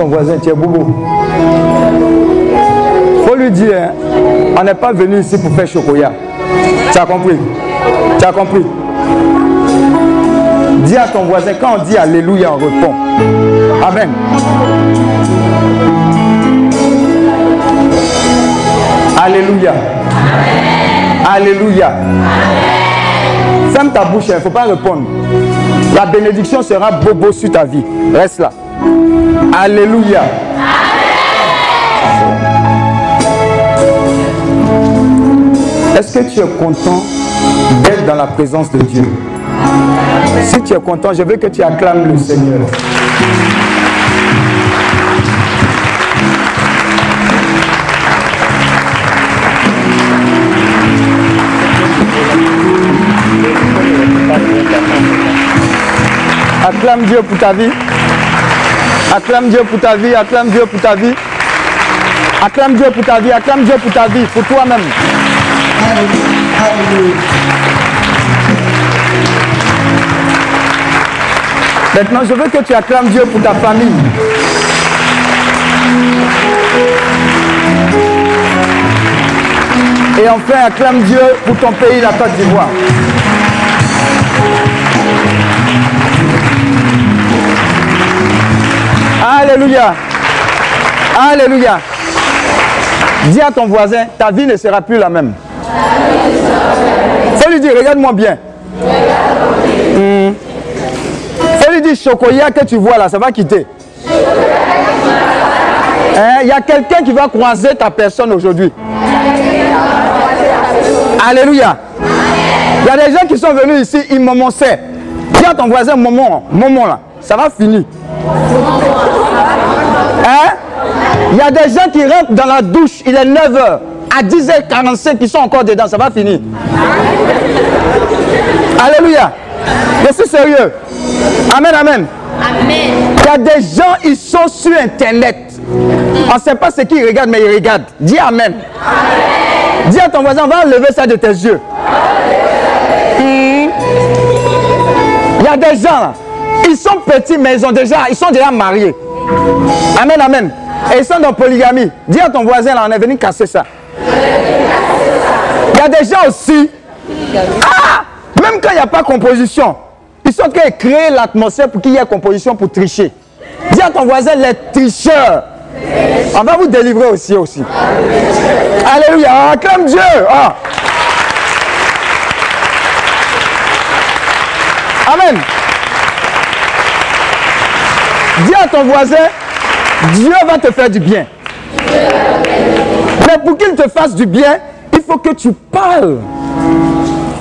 Ton voisin, tu es boubou. faut lui dire, hein, on n'est pas venu ici pour faire chocolat. Tu as compris? Tu as compris? Dis à ton voisin, quand on dit Alléluia, on répond. Amen. Alléluia. Alléluia. Ferme ta bouche, il ne faut pas répondre. La bénédiction sera bobo sur ta vie. Reste là. Alléluia. Est-ce que tu es content d'être dans la présence de Dieu? Si tu es content, je veux que tu acclames le Seigneur. Acclame Dieu pour ta vie. Acclame Dieu pour ta vie. Acclame Dieu pour ta vie. Acclame Dieu pour ta vie. Acclame Dieu pour ta vie. Pour toi-même. Maintenant, je veux que tu acclames Dieu pour ta famille. Et enfin, acclame Dieu pour ton pays, la Côte d'Ivoire. Alléluia. Alléluia. Dis à ton voisin, ta vie ne sera plus la même. Faut lui dire, regarde-moi bien. Faut lui dire, chocolat que tu vois là, ça va quitter. Hein, Il y a quelqu'un qui va croiser ta personne aujourd'hui. Alléluia. Il y a des gens qui sont venus ici, ils m'annonçaient. Dis à ton voisin, moment, moment là, ça va finir. Il y a des gens qui rentrent dans la douche, il est 9h. À 10h45, ils sont encore dedans, ça va finir. Alléluia. Je suis sérieux. Amen, amen. Il y a des gens, ils sont sur Internet. On ne sait pas ce qu'ils regardent, mais ils regardent. Dis Amen. Dis à ton voisin, va enlever ça de tes yeux. Hmm. Il y a des gens, ils sont petits, mais ils, ont déjà, ils sont déjà mariés. Amen, amen. Et ils sont dans polygamie. Dis à ton voisin, là, on est venu casser ça. Il y a des gens aussi. Ah, même quand il n'y a pas composition, ils sont train de créer l'atmosphère pour qu'il y ait composition pour tricher. Dis à ton voisin, les tricheurs. On va vous délivrer aussi aussi. Alléluia. Acclame Dieu. Ah. Amen. Dis à ton voisin, Dieu va te faire du bien. Mais pour qu'il te fasse du bien, il faut que tu parles.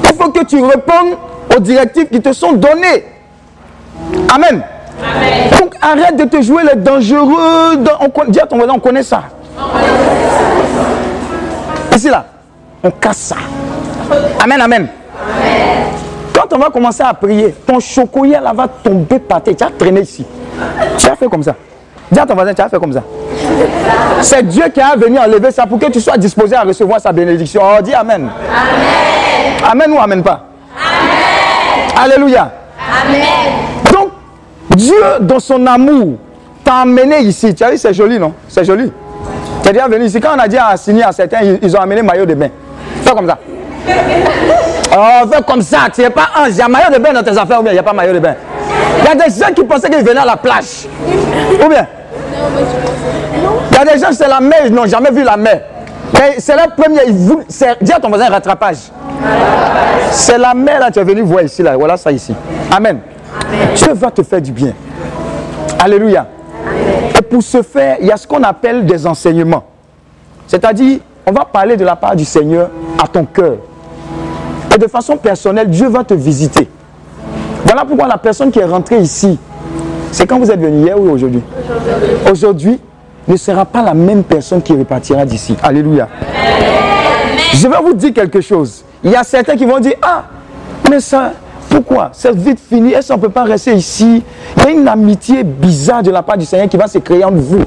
Il faut que tu répondes aux directives qui te sont données. Amen. Donc arrête de te jouer les dangereux. on dis à ton voisin, on connaît ça. Ici là, on casse ça. Amen, amen. Quand on va commencer à prier, ton chocolat là va tomber par terre. Tu as traîné ici. Tu as fait comme ça. Dis à ton voisin, tu as fait comme ça. C'est Dieu qui a venu enlever ça pour que tu sois disposé à recevoir sa bénédiction. Oh, dis Amen. Amen. ou Amen pas? Alléluia. Donc, Dieu, dans son amour, t'a amené ici. Tu as vu, c'est joli, non? C'est joli. Tu es déjà venu ici. Quand on a dit à signer à certains, ils, ils ont amené maillot de bain. Fais comme ça. Oh, fais comme ça. Tu n'es pas ange. Il y a maillot de bain dans tes affaires ou bien il n'y a pas maillot de bain? Il y a des gens qui pensaient qu'ils venaient à la plage. Ou bien? Il y a des gens, c'est la mer, ils n'ont jamais vu la mer. Mais c'est la première. Dis à ton voisin rattrapage. C'est la mer là, tu es venu voir ici, là. Voilà ça ici. Amen. Dieu va te faire du bien. Alléluia. Et pour ce faire, il y a ce qu'on appelle des enseignements. C'est-à-dire, on va parler de la part du Seigneur à ton cœur. Et de façon personnelle, Dieu va te visiter. Voilà pourquoi la personne qui est rentrée ici, c'est quand vous êtes venu hier ou aujourd'hui Aujourd'hui ne sera pas la même personne qui repartira d'ici. Alléluia. Je vais vous dire quelque chose. Il y a certains qui vont dire, ah, mais ça, pourquoi? C'est vite fini. Est-ce qu'on ne peut pas rester ici? Il y a une amitié bizarre de la part du Seigneur qui va se créer entre vous.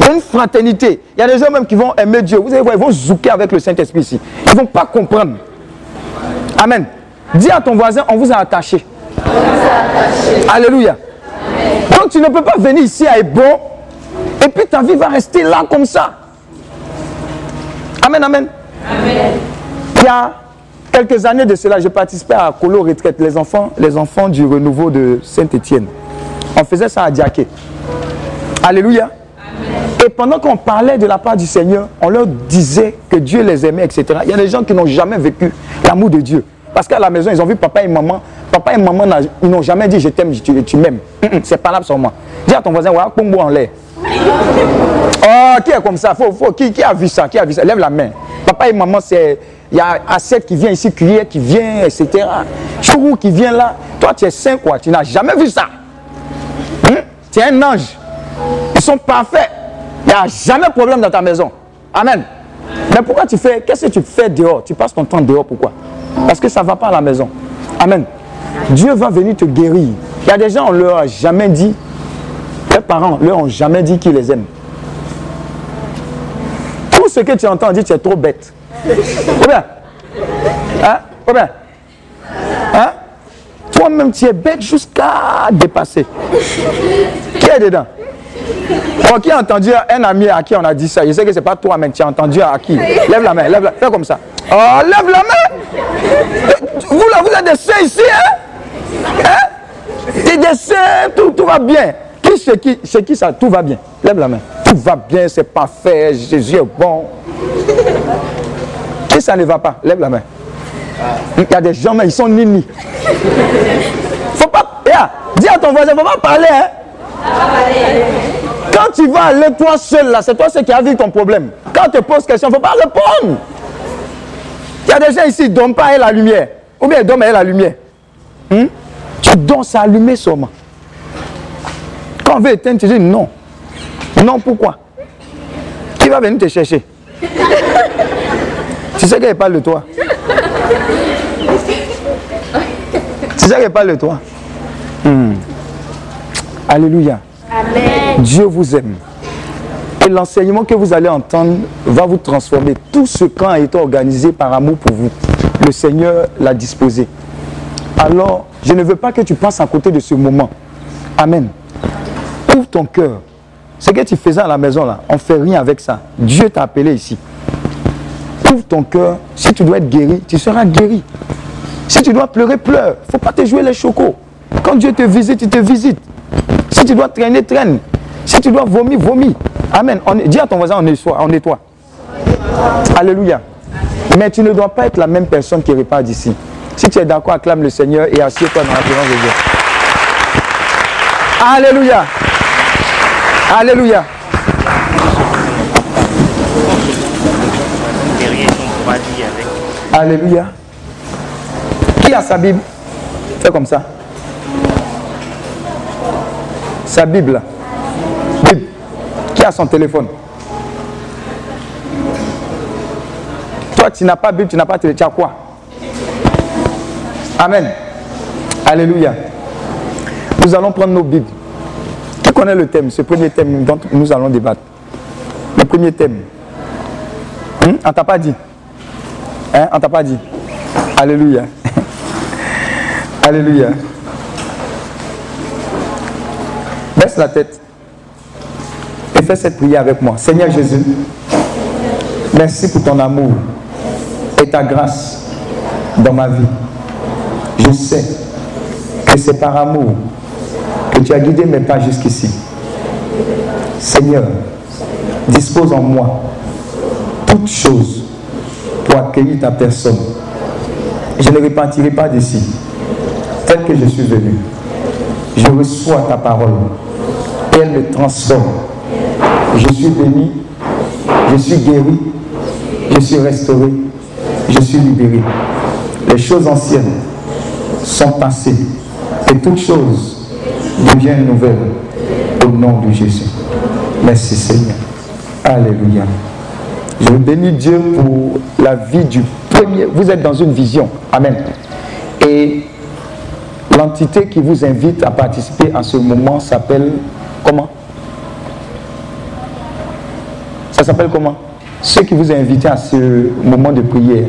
Il y a une fraternité. Il y a des gens même qui vont aimer Dieu. Vous allez voir, ils vont zouker avec le Saint-Esprit ici. Ils ne vont pas comprendre. Amen. Dis à ton voisin, on vous a attaché. Alléluia. Donc tu ne peux pas venir ici à bon et puis ta vie va rester là comme ça. Amen, amen. Amen. Il y a quelques années de cela, je participais à Colo Retraite, les enfants, les enfants du renouveau de Saint-Étienne. On faisait ça à Diaké. Alléluia. Et pendant qu'on parlait de la part du Seigneur, on leur disait que Dieu les aimait, etc. Il y a des gens qui n'ont jamais vécu l'amour de Dieu. Parce qu'à la maison, ils ont vu papa et maman. Papa et maman, ils n'ont jamais dit je t'aime, tu, m'aimes. C'est pas là moi. Dis à ton voisin, voilà, pombo en l'air. Oh, qui est comme ça? Faut, faut, qui, a vu ça? Qui a vu ça? Lève la main. Papa et maman, c'est. Il y a assiette qui vient ici, cuillère qui vient, etc. Chourou qui vient là. Toi, tu es saint, quoi. Tu n'as jamais vu ça. Hein? Tu es un ange. Ils sont parfaits. Il n'y a jamais de problème dans ta maison. Amen. Mais pourquoi tu fais Qu'est-ce que tu fais dehors? Tu passes ton temps dehors, pourquoi? Parce que ça ne va pas à la maison. Amen. Dieu va venir te guérir. Il y a des gens, on ne leur a jamais dit, leurs parents leur ont jamais dit qu'ils les aiment. Tout ce que tu entends dire, tu es trop bête. Ou bien Hein Ou bien Hein Toi-même, tu es bête jusqu'à dépasser. Qui est dedans? Qui a entendu un ami à qui on a dit ça? Je sais que ce n'est pas toi, mais tu as entendu à qui? Lève la main, lève la Fais comme ça. Oh, lève la main Vous là, vous êtes des saints ici, hein? Hein? Des saints, tout, va bien. Qui c'est qui, c'est qui ça? Tout va bien. Lève la main. Tout va bien, c'est parfait, Jésus est bon. Qui ça ne va pas? Lève la main. Il y a des gens, mais ils sont nini. Faut pas. Yeah, dis à ton voisin, faut pas parler, hein? Quand tu vas aller toi seul là, c'est toi seul qui a vu ton problème. Quand tu poses question, faut pas répondre. Il y a des gens ici qui ne dorment pas avec la lumière. Ou bien ils dorment avec la lumière. Hmm? Tu dors, c'est allumé seulement. Quand on veut éteindre, tu dis non. Non, pourquoi? Qui va venir te chercher? Tu sais qu'elle parle de toi. Tu sais qu'elle parle de toi. Hmm. Alléluia. Dieu vous aime. Et l'enseignement que vous allez entendre va vous transformer. Tout ce camp a été organisé par amour pour vous. Le Seigneur l'a disposé. Alors, je ne veux pas que tu passes à côté de ce moment. Amen. Ouvre ton cœur. Ce que tu faisais à la maison là, on ne fait rien avec ça. Dieu t'a appelé ici. Ouvre ton cœur. Si tu dois être guéri, tu seras guéri. Si tu dois pleurer, pleure. Il ne faut pas te jouer les chocos. Quand Dieu te visite, il te visite. Si tu dois traîner, traîne. Si tu dois vomir, vomis. Amen. Dis à ton voisin, on nettoie. On nettoie. Alléluia. Mais tu ne dois pas être la même personne qui repart d'ici. Si tu es d'accord, acclame le Seigneur et assieds-toi dans la présence de Dieu. Alléluia. Alléluia. Alléluia. Qui a sa Bible? Fais comme ça. Sa Bible. Bible. Son téléphone Toi, tu n'as pas Bible, tu n'as pas téléphone. Tu as quoi? Amen. Alléluia. Nous allons prendre nos Bibles. Qui connaît le thème, ce premier thème dont nous allons débattre Le premier thème. Hum? On t'a pas dit Hein? On t'a pas dit Alléluia. Alléluia. Baisse la tête fais cette prière avec moi. Seigneur Jésus, merci pour ton amour et ta grâce dans ma vie. Je sais que c'est par amour que tu as guidé mes pas jusqu'ici. Seigneur, dispose en moi toutes choses pour accueillir ta personne. Je ne repartirai pas d'ici tel que je suis venu. Je reçois ta parole et elle me transforme. Je suis béni, je suis guéri, je suis restauré, je suis libéré. Les choses anciennes sont passées et toutes choses deviennent nouvelles au nom de Jésus. Merci Seigneur. Alléluia. Je bénis Dieu pour la vie du premier. Vous êtes dans une vision. Amen. Et l'entité qui vous invite à participer à ce moment s'appelle comment? Ça s'appelle comment? Ceux qui vous invité à ce moment de prière.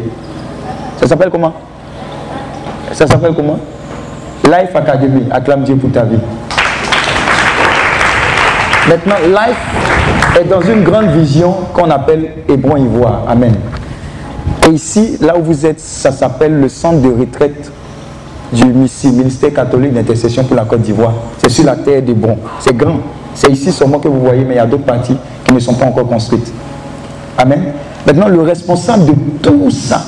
Ça s'appelle comment? Ça s'appelle comment? Life Academy. Acclame Dieu pour ta vie. Maintenant, Life est dans une grande vision qu'on appelle Hébron Ivoire. Amen. Et ici, là où vous êtes, ça s'appelle le centre de retraite du Ministère catholique d'intercession pour la Côte d'Ivoire. C'est sur la terre d'Hébron. C'est grand. C'est ici seulement que vous voyez, mais il y a d'autres parties qui ne sont pas encore construites. Amen. Maintenant, le responsable de tout ça,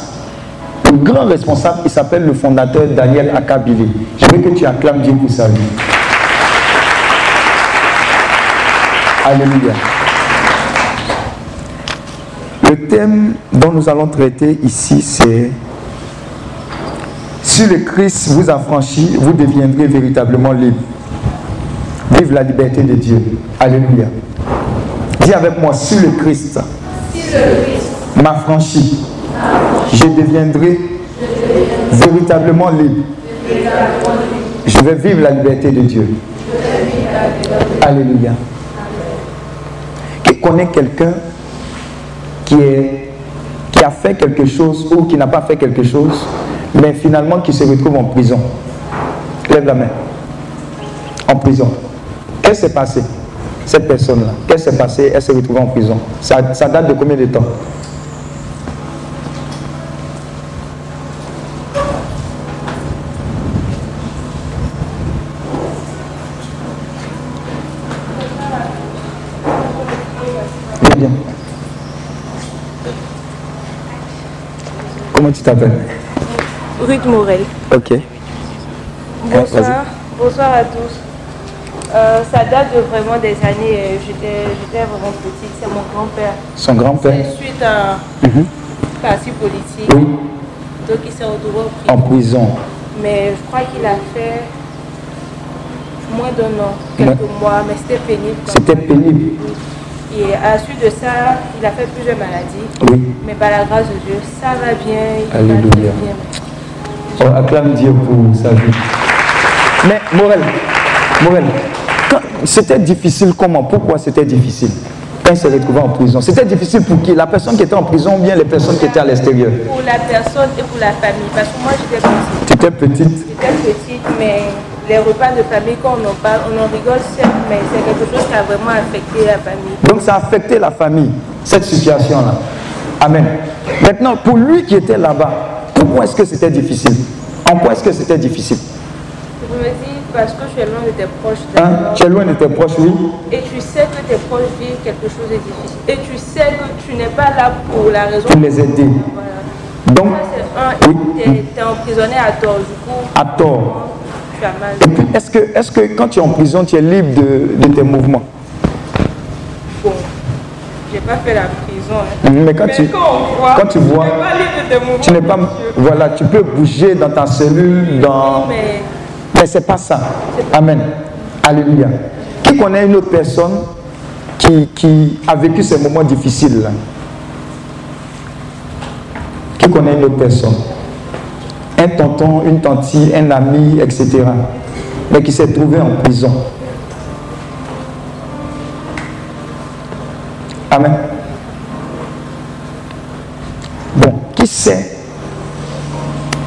le grand responsable, il s'appelle le fondateur Daniel Akabile. Je veux que tu acclames Dieu pour sa vie. Alléluia. Le thème dont nous allons traiter ici, c'est Si le Christ vous a franchi, vous deviendrez véritablement libre. Vive la liberté de Dieu. Alléluia. Dis avec moi, si le Christ, m'a franchi, je deviendrai véritablement libre. Je vais vivre la liberté de Dieu. Alléluia. Qui connaît quelqu'un qui a fait quelque chose ou qui n'a pas fait quelque chose, mais finalement qui se retrouve en prison? Lève la main. En prison. Qu'est-ce qui s'est passé Cette personne-là, qu'est-ce qui s'est passé? Elle s'est retrouvée en prison? Ça, ça date de combien de temps? Bien. Comment tu t'appelles? Ruth Morel. Ok. Bonsoir. Bonsoir à tous. Euh, ça date de vraiment des années. euh, J'étais j'étais vraiment petite. C'est mon grand-père. Son grand-père suite à un parti politique. Oui, Donc il s'est retrouvé au en prison. Mais je crois qu'il a fait moins d'un an, quelques mois, mais c'était pénible. C'était pénible. Oui. Et à la suite de ça, il a fait plusieurs maladies. Oui. Mais par la grâce de Dieu, ça va bien. Il va Alléluia. très bien. On acclame Dieu pour sa vie. Mais Morel, Morel, c'était difficile comment Pourquoi c'était difficile Quand il s'est retrouvé en prison. C'était difficile pour qui? La personne qui était en prison ou bien les personnes qui étaient à l'extérieur? Pour la personne et pour la famille. Parce que moi, j'étais petite. Tu étais petite? J'étais petite, mais les repas de famille, quand on en parle, on en rigole certes, mais c'est quelque chose qui a vraiment affecté la famille. Donc ça a affecté la famille, cette situation-là. Amen. Maintenant, pour lui qui était là-bas, pourquoi est-ce que c'était difficile? En quoi est-ce que c'était difficile? Je me dis, parce que tu es loin de tes proches, Hein? Tu es loin de tes proches, oui et tu sais que tes proches vivent quelque chose de difficile. Et tu sais que tu n'es pas là pour la raison. Pour les aider. Voilà. Donc, Ça, c'est un, Oui. tu es, emprisonné à tort, du coup, à tort. tu as mal. Et puis, est-ce que, est que quand tu es en prison, tu es libre de, de tes mouvements? Bon, j'ai pas fait la prison. hein. Mais quand tu, quand voit, quand tu vois, tu n'es pas libre de tes mouvements, tu pas. Voilà, tu peux bouger dans ta cellule, dans. Mais Mais c'est pas ça. Amen. Alléluia. Qui connaît une autre personne qui, a vécu ces moments difficiles Qui connaît une autre personne? Un tonton, une tantine, un ami, etc. Mais qui s'est trouvé en prison. Amen. Bon, qui sait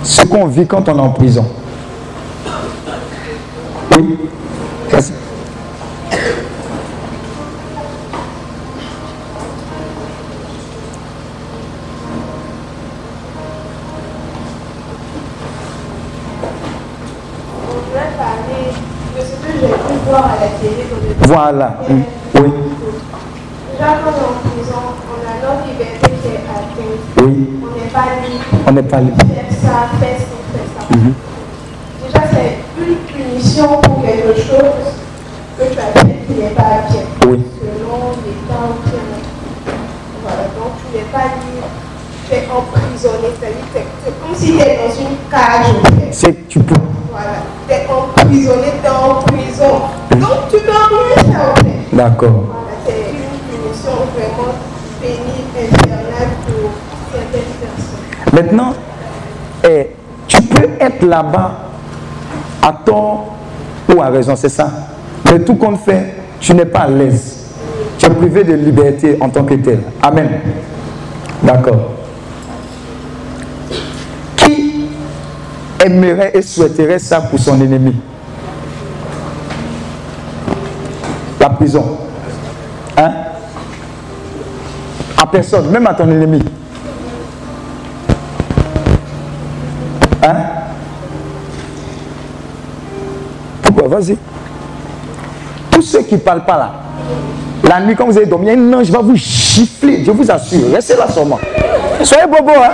ce qu'on vit quand on est en prison Oui. Vas-y. On voudrait parler de ce que j'ai pu voir à la télé dans le Voilà. Mm. Oui. Déjà, quand on est en prison, on a notre liberté qui est atteinte. Oui. On n'est pas libre. On n'est pas libre. Faire ça, faire faire ça. Déjà, tu. Tu es emprisonné. C'est-à-dire que c'est comme si tu es dans une cage. C'est tu peux. Voilà. T'es emprisonné, t'es en prison. Donc tu peux rien faire au fait. D'accord. Voilà, c'est une punition vraiment pénible, infernale pour certaines personnes. Maintenant, eh, tu peux être là-bas à tort ou à raison, c'est ça. Mais tout compte fait, tu n'es pas à l'aise. Tu es privé de liberté en tant que tel. Amen. D'accord. Aimerait et souhaiterait ça pour son ennemi La prison. Hein? À personne, même à ton ennemi. Hein? Pourquoi? Vas-y. Tous ceux qui ne parlent pas là, la nuit quand vous allez dormir, un ange va vous gifler, je vous assure. Restez là seulement. Soyez bobo, hein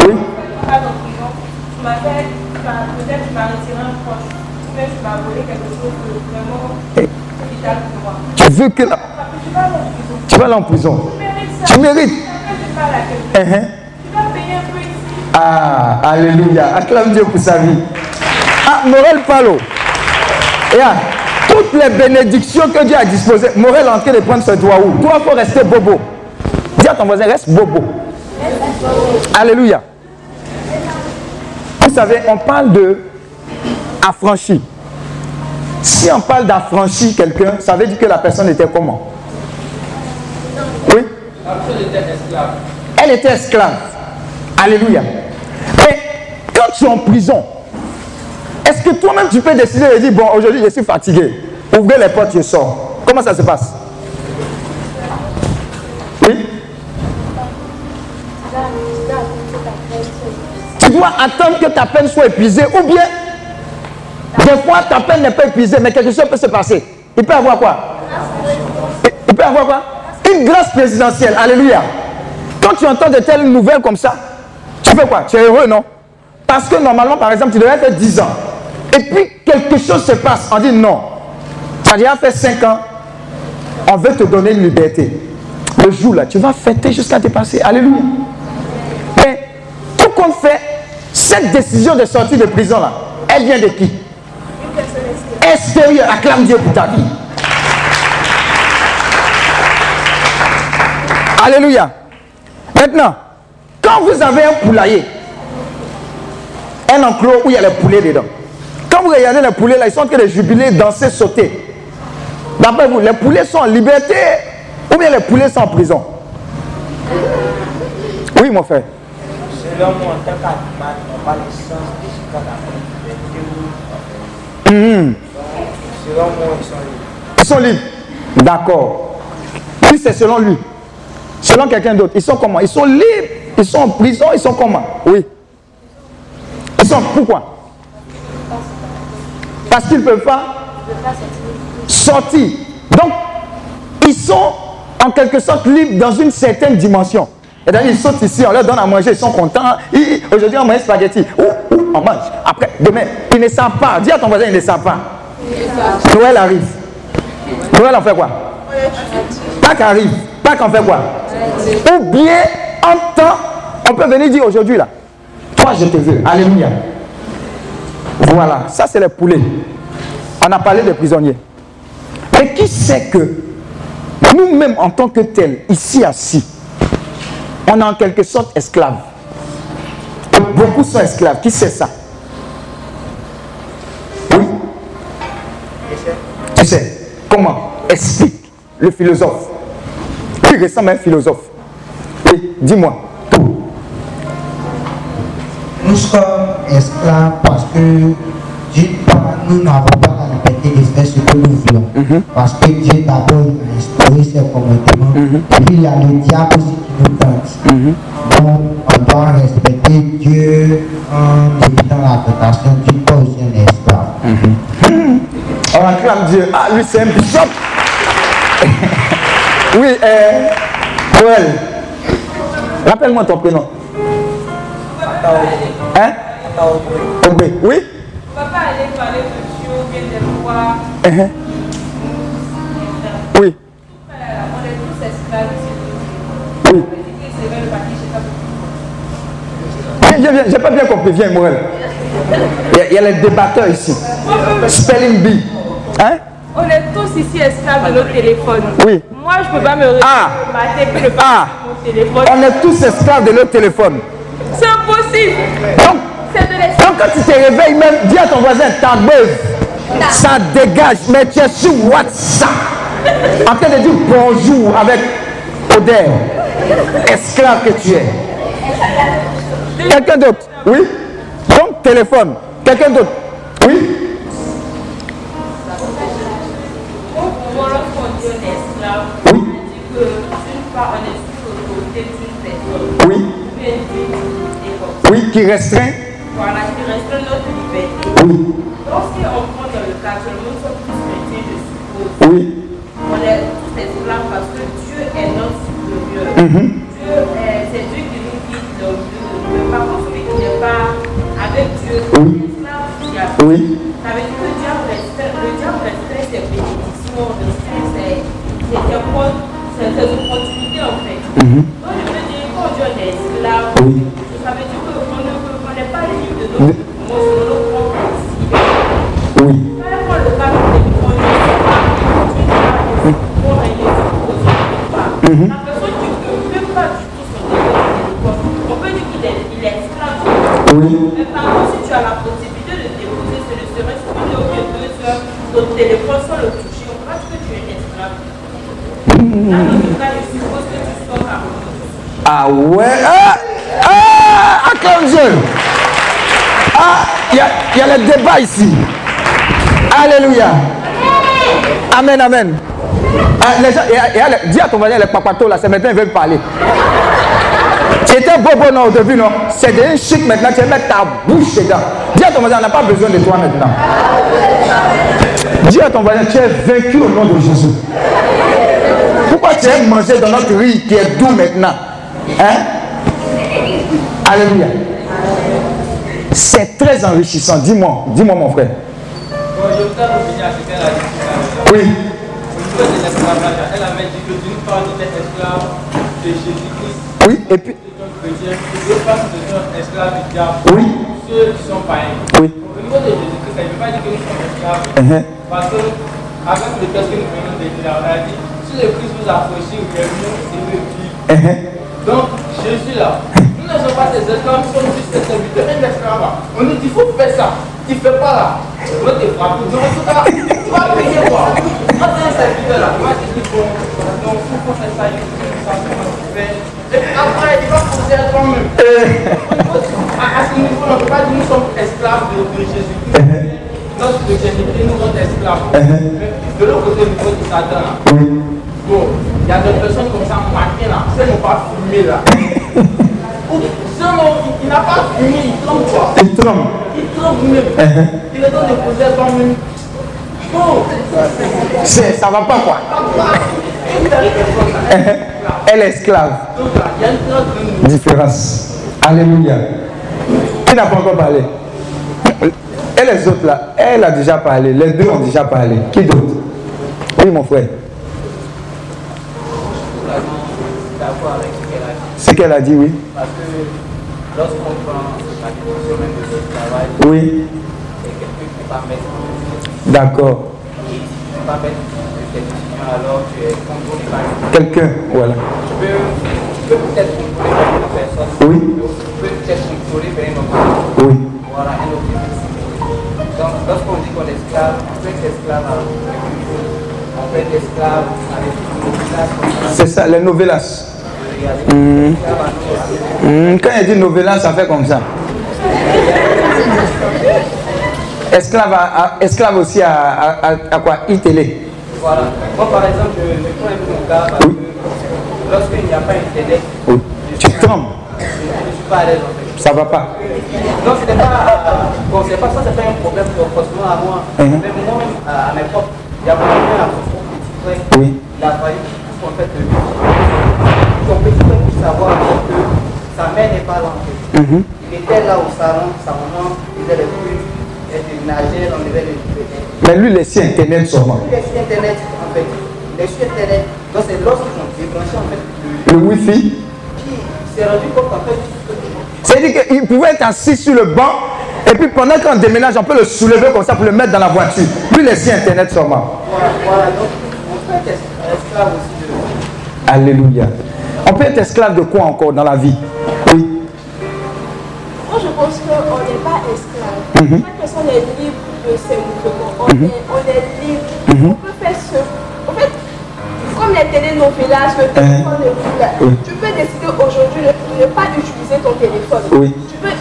Oui. pas en prison, tu m'as fait, peut-être tu m'as retiré un proche, tu m'as volé quelque chose de vraiment vital pour moi. Tu veux que la- Tu vas aller en prison. Tu mérites ça. Tu mérites. Tu dois payer un peu ici. Ah, alléluia. Acclame Dieu pour sa vie. Ah, Morel Palo. Et ah, toutes les bénédictions que Dieu a disposées, Morel est en train de prendre ce doigt où? Toi, il faut rester bobo. Dis à ton voisin, reste bobo. Alléluia. Savez, on parle de affranchi. Si on parle d'affranchi quelqu'un, ça veut dire que la personne était comment? Oui? Elle était esclave. Alléluia. Mais quand tu es en prison, est-ce que toi-même tu peux décider de dire, bon, aujourd'hui je suis fatigué, ouvrez les portes, je sors. Comment ça se passe? Dois attendre que ta peine soit épuisée ou bien, des fois ta peine n'est pas épuisée, mais quelque chose peut se passer. Il peut avoir quoi? Il- peut avoir quoi? Une grâce présidentielle. Alléluia. Quand tu entends de telles nouvelles comme ça, tu fais quoi? Tu es heureux, non? Parce que normalement, par exemple, tu devrais faire 10 ans. Et puis, quelque chose se passe. On dit non. Tu as déjà fait 5 ans. On veut te donner une liberté. Le jour là, tu vas fêter jusqu'à dépasser. Alléluia. Mais tout compte fait, cette décision de sortir de prison là, elle vient de qui? Extérieur. Acclame Dieu pour ta vie. Alléluia. Maintenant, quand vous avez un poulailler, un enclos où il y a les poulets dedans, quand vous regardez les poulets là, ils sont en train de jubiler, danser, sauter. D'après vous, les poulets sont en liberté ou bien les poulets sont en prison? Oui, mon frère. Moi, en tant qu'animal, n'a pas le sens jusqu'à la fin de Mhm. Selon moi, ils sont libres. Ils sont libres. D'accord. Oui, c'est selon lui. Selon quelqu'un d'autre. Ils sont comment? Ils sont libres. Ils sont en prison. Ils sont comment? Oui. Ils sont pourquoi? Parce qu'ils ne peuvent pas sortir. Donc, ils sont en quelque sorte libres dans une certaine dimension. C'est-à-dire, ils sautent ici, on leur donne à manger, ils sont contents. Aujourd'hui, on mange spaghetti. Ouh, ouh, on mange. Après, demain, ils ne savent pas. Dis à ton voisin, ils ne savent pas. Noël arrive. Noël, on fait quoi? Pâques arrive. Pâques, on fait quoi? Ou bien, en temps, on peut venir dire aujourd'hui là, toi je te veux. Alléluia. Voilà, ça c'est les poulets. On a parlé des prisonniers. Mais qui sait que nous-mêmes en tant que tels, ici assis, on est en quelque sorte esclaves. Et beaucoup sont esclaves. Qui sait ça? Oui? Tu sais, comment Explique le philosophe? Il ressemble à un philosophe. Oui, dis-moi. Nous sommes esclaves parce que d'une part, nous n'avons pas ce que nous voulons. Parce que Dieu d'abord il a instauré ses commandements. Et puis il y a le diable aussi qui nous tente. Donc on doit respecter Dieu en évitant la tentation. D'une part aussi un esclave. On acclame Dieu. Ah, lui, c'est un bishop. oui, euh, Joël. Rappelle-moi ton prénom. Hein? Obé. Oui On ne va pas aller parler lois. Uh-huh. Oui. Oui. C'est Viens, viens, viens, j'ai pas bien compris, viens, Morel. Il y, a, il y a les débatteurs ici. Spelling bee. Hein? On est tous ici esclaves de nos téléphones. Oui. Moi, je peux pas me réveiller Ah. le matin ne pas Ah. mon téléphone. On est tous esclaves de notre téléphone. C'est impossible. Donc, de donc quand tu te réveilles, même, dis à ton voisin, ta beuve, ça dégage, mais tu es sur WhatsApp. En train de dire bonjour avec odeur. Esclave que tu es. Quelqu'un d'autre? Oui? Donc, téléphone. Quelqu'un d'autre? Oui? Oui? Oui? Oui, qui restreint? Voilà, qui restreint notre liberté. Oui. Donc, si on prend dans le cas, tout le monde sommes tous chrétiens, je suppose. Oui. On est tous esclaves parce que Dieu est notre supérieur. Dieu est- c'est Dieu qui nous guide Dieu. Par contre, celui qui n'est pas avec Dieu, Oui. est esclave qui a Oui. Ça veut dire que le diable restreint, diable ses bénédictions, restreint ses, ses, ses, opportunités en fait. Mhm. Donc je veux dire, quand Dieu est esclave, Oui. ça veut dire qu'on ne peut- qu'on n'est pas libre de nos mouvements selon nos propres principes. Oui. Quand on prend le cas de téléphone, Dieu n'est pas pour régner sur cause Mhm. La personne qui ne peut pas du tout son téléphone, on peut dire qu'il est, il est esclave. Oui. Mais par contre, si tu as la possibilité de déposer, ce ne serait-ce qu'une heure ou deux heures, ton téléphone sans le toucher, on croit que tu es esclave. Dans notre cas, je suppose que tu sors à Ah ouais Ah, ah Dieu Ah, il y y a le débat ici. Alléluia. Amen, amen. Ah, les gens, il y a- il y a le- dis à ton voisin, les papatos là, c'est maintenant ils veulent parler. C'était bobo non au début, non C'est devenu chic maintenant, tu vas mettre ta bouche dedans. Dis à ton voisin, on n'a pas besoin de toi maintenant. Dis à ton voisin, tu es vaincu au nom de Jésus. Pourquoi tu aimes manger dans notre riz qui est doux maintenant? Hein? Alléluia. C'est très enrichissant. Dis-moi, dis-moi mon frère. Oui, Au niveau de l'esclavage, elle avait dit que d'une part, on était esclave de Jésus-Christ, oui, et puis, d'autre part, c'est un esclave du diable. oui, Ceux qui sont païens. oui. Au niveau de Jésus-Christ, ça ne veut pas dire que nous sommes esclaves. Uh-huh. Parce que, avec le texte que nous venons de lire, on a dit si le Christ vous approchez, vous c'est mieux vivre. Uh-huh. Donc, Jésus là, nous ne sommes pas des esclaves, nous sommes juste des serviteurs. Un esclave, on nous dit il faut faire ça, tu ne fais pas là. On te frappe. Donc, en tout cas, tu vas payer quoi tu es un serviteur là, tu vas te dire bon, donc il faut faire ça, il faut faire ça, fais. Et puis après, il va poser à toi-même. À, à ce niveau, on ne peut pas dire nous sommes esclaves de, de Jésus-Christ. Notre chrétienté nous rend esclaves. Mais de l'autre côté, au niveau de Satan. Bon, il y a des personnes comme ça, matin là, elles n'ont pas fumé là. Il, il n'a pas fumé, il tremble quoi. Il tremble. Il tremble même. Il est temps de poser à toi-même. Bon, C'est, ça va pas quoi. personne là. Elle est esclave. Donc là, il y a une grande Différence. Alléluia. Qui n'a pas encore parlé? Et les autres là, elle a déjà parlé. Les deux ont déjà parlé. Qui d'autre? Oui, mon frère. vraiment d'accord avec ce qu'elle a dit. Ce qu'elle a dit, oui. Parce que lorsqu'on prend la définition même de ce travail, Oui. c'est quelqu'un qui mettre. D'accord. Et si tu ne peux pas mettre alors tu es contrôlé par une Quelqu'un, voilà. Tu peux, peut-être contrôler par une personne. Oui. Tu peux peut-être contrôler par un objet. Oui. Voilà, un objectif. Donc, lorsqu'on dit qu'on est esclave, on peut être esclave à quelque chose. On peut être esclave novelas comme ça. C'est ça, les novelas. Nous. Hmm, quand elle dit novelas, ça fait comme ça. Esclave, à- à- esclave aussi à, à, à- quoi? ITélé. Voilà. Moi, par exemple, je, je prends un peu mon cas parce Oui. que lorsqu'il n'y a pas Internet, Oui. Tu trembles, je ne suis pas à l'aise en fait. ça va pas. Non, ce n'est pas, bon, c'est pas ça, c'est pas un problème forcément à moi. Mhm. Mais moi-même, à, à mes propres, il y a quelqu'un à mon frère, il a tout en fait de lui. Son petit frère savoir que sa mère n'est pas en fait. Mhm. Il était là au salon, sa maman faisait les trucs, elle déménageait, on devait les Mais lui, laissez Internet seulement. Est sur Internet en fait. Est Internet. Donc c'est lorsqu'ils ont débranché en fait le, Le Wi-Fi, qui s'est rendu compte qu'en fait, C'est-à-dire qu'il pouvait être assis sur le banc et puis pendant qu'on déménage, on peut le soulever comme ça pour le mettre dans la voiture. Lui laisser Internet seulement. voilà, voilà. Donc, on peut être esclave aussi de. Alléluia. On peut être esclave de quoi encore dans la vie? Oui. Moi, je pense qu'on n'est pas esclave. Mhm. Chaque personne est libre de ses mouvements. On, Mhm. est, on est libre. Mhm. On peut faire ce. En fait, comme les télénovelas, le téléphone est. Oui. Tu peux décider aujourd'hui de ne pas utiliser ton téléphone. Oui. Tu peux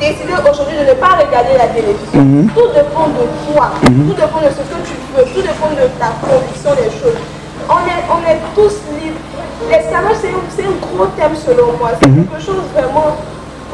décider aujourd'hui de ne pas regarder la télévision. Mhm. Tout dépend de toi. Tout dépend de ce que tu veux. Tout dépend de ta conviction des choses. On est, on est tous libres. L'esclavage, c'est un, gros thème selon moi. C'est Mhm. quelque chose vraiment.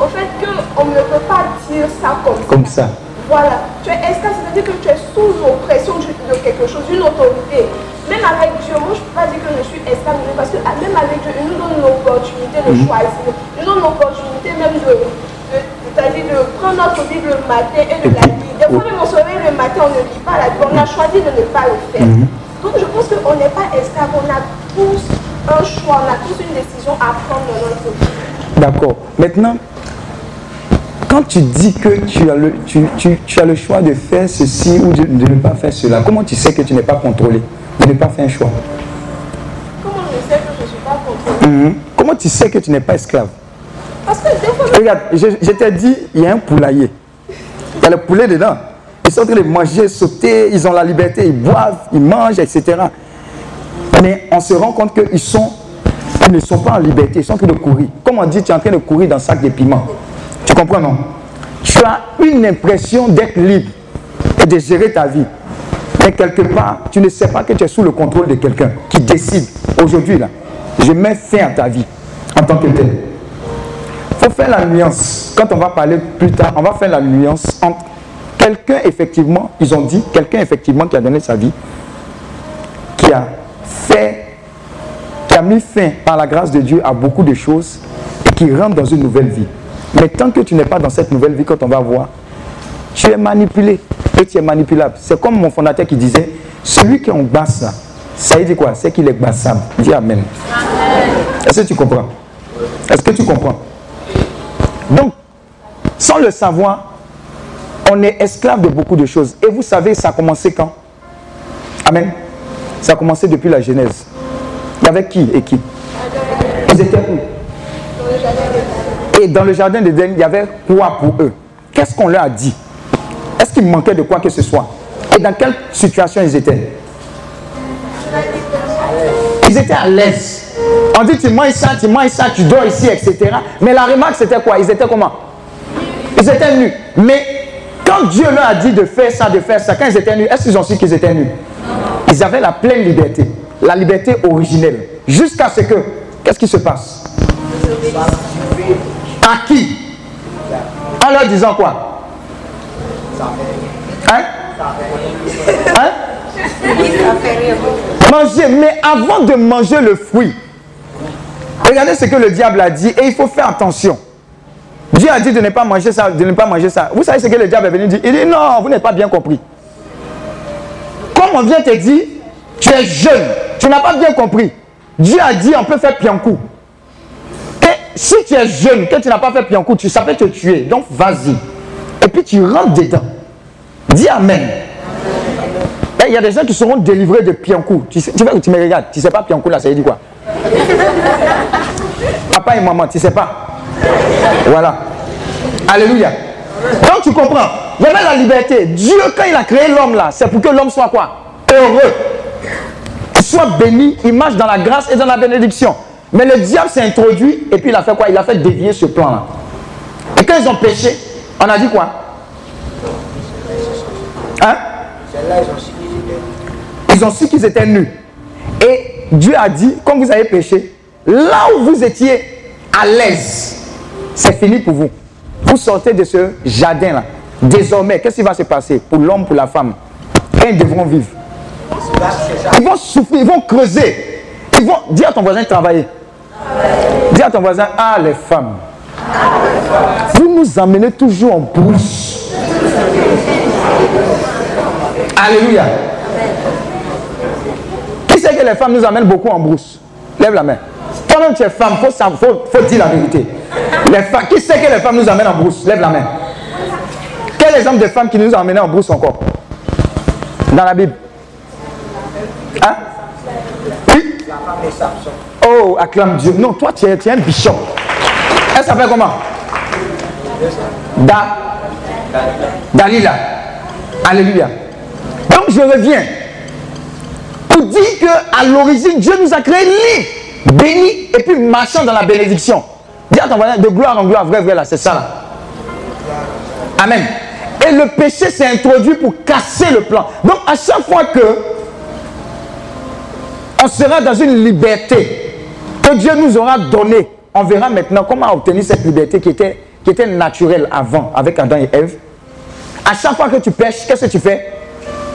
En fait, qu'on ne peut pas dire ça comme ça. Comme ça. Voilà, tu es esclave, c'est-à-dire que tu es sous l'oppression du- de quelque chose, d'une autorité. Même avec Dieu, moi je ne peux pas dire que je suis esclave, parce que ah, même avec Dieu, il nous donne l'opportunité de Mhm. choisir. Il nous donne l'opportunité même de, de, c'est-à-dire de prendre notre Bible le matin et de la lire. Des fois même on se réveille le matin, on ne lit pas la Bible, on a choisi de ne pas le faire. Mhm je pense qu'on n'est pas esclave, on a tous un choix, on a tous une décision à prendre dans notre vie. D'accord. Maintenant, quand tu dis que tu as, le, tu, tu- tu as le choix de faire ceci ou de, de ne pas faire cela, comment tu sais que tu n'es pas contrôlé De ne pas faire un choix? Comment je sais que je ne suis pas contrôlée? Mhm. Comment tu sais que tu n'es pas esclave? Parce que des fois, Regarde, je, je t'ai dit, il y a un poulailler. Il y a le poulet dedans. Ils sont en train de manger, sauter, ils ont la liberté, ils boivent, ils mangent, etc. Mais on se rend compte qu'ils sont, ils ne sont pas en liberté, ils sont en train de courir. Comme on dit, tu es en train de courir dans un sac de piment. Tu comprends, non? Tu as une impression d'être libre et de gérer ta vie. Mais quelque part, tu ne sais pas que tu es sous le contrôle de quelqu'un qui décide aujourd'hui, là, je mets fin à ta vie en tant que tel. Il faut faire la nuance. Quand on va parler plus tard, on va faire la nuance entre quelqu'un, effectivement, ils ont dit, quelqu'un, effectivement, qui a donné sa vie, qui a fait, mis fin par la grâce de Dieu à beaucoup de choses et qui rentre dans une nouvelle vie. Mais tant que tu n'es pas dans cette nouvelle vie, quand on va voir, tu es manipulé et tu es manipulable. C'est comme mon fondateur qui disait, celui qui est en basse, ça veut dire quoi? C'est qu'il est bassable. Dis Amen. Est-ce que tu comprends? Est-ce que tu comprends? Donc, sans le savoir, on est esclave de beaucoup de choses. Et vous savez, ça a commencé quand? Amen. Ça a commencé depuis la Genèse. Avait qui et qui Ils étaient où Et dans le jardin d'Éden, il y avait quoi pour eux Qu'est-ce qu'on leur a dit Est-ce qu'il manquait de quoi que ce soit Et dans quelle situation ils étaient Ils étaient à l'aise. On dit tu manges ça, tu manges ça, tu dors ici, etc. Mais la remarque c'était quoi Ils étaient comment Ils étaient nus. Mais quand Dieu leur a dit de faire ça, de faire ça, quand ils étaient nus, est-ce qu'ils ont su qu'ils étaient nus Ils avaient la pleine liberté, la liberté originelle. Jusqu'à ce que, qu'est-ce qui se passe? À qui? En leur disant quoi? Hein? Hein? Manger, mais avant de manger le fruit, regardez ce que le diable a dit et il faut faire attention. Dieu a dit de ne pas manger ça, de ne pas manger ça. Vous savez ce que le diable est venu dire? Il dit non, vous n'êtes pas bien compris. Comme on vient te dire, tu es jeune, tu n'as pas bien compris. Dieu a dit on peut faire piancou. Et si tu es jeune, que tu n'as pas fait piancou, tu savais te tuer. Donc vas-y. Et puis tu rentres dedans. Dis Amen. Et Il y a des gens qui seront délivrés de piancou. Tu, sais, tu, tu me regardes, tu sais pas piancou là, ça veut dire quoi? Papa et maman, tu sais pas? Voilà. Alléluia. Donc tu comprends. Il y avait la liberté. Dieu, quand il a créé l'homme là, c'est pour que l'homme soit quoi? Heureux. Soit béni, il marche dans la grâce et dans la bénédiction. Mais le diable s'est introduit et puis il a fait quoi? Il a fait dévier ce plan là. Et quand ils ont péché, on a dit quoi? Hein? Ils ont su qu'ils étaient nus. Et Dieu a dit, comme vous avez péché, là où vous étiez à l'aise, c'est fini pour vous. Vous sortez de ce jardin-là. Désormais, qu'est-ce qui va se passer pour l'homme, pour la femme? Quand ils devront vivre. Ils vont souffrir, ils vont creuser. Ils vont dire à ton voisin travailler. Dis à ton voisin, ah les femmes, vous nous amenez toujours en brousse. Alléluia. Qui sait que les femmes nous amènent beaucoup en brousse? Lève la main. Toi-même, tu es femme, il faut, dire la vérité. Les femmes, qui sait que les femmes nous amènent en brousse? Lève la main. Quel exemple de femmes qui nous ont en brousse encore? Dans la Bible Hein? Oui Oh, acclame Dieu. Non, toi, tu es, un bishop. Elle s'appelle comment? Da. Dalila. Alléluia. Donc, je reviens pour dire qu'à l'origine, Dieu nous a créés libres, bénis et puis marchant dans la bénédiction. Dis à de gloire en gloire, vrai, vrai, là, c'est ça là. Amen. Et le péché s'est introduit pour casser le plan. Donc, à chaque fois que on sera dans une liberté que Dieu nous aura donnée, on verra maintenant comment obtenir cette liberté qui était, qui était naturelle avant avec Adam et Ève. À chaque fois que tu pêches, qu'est-ce que tu fais?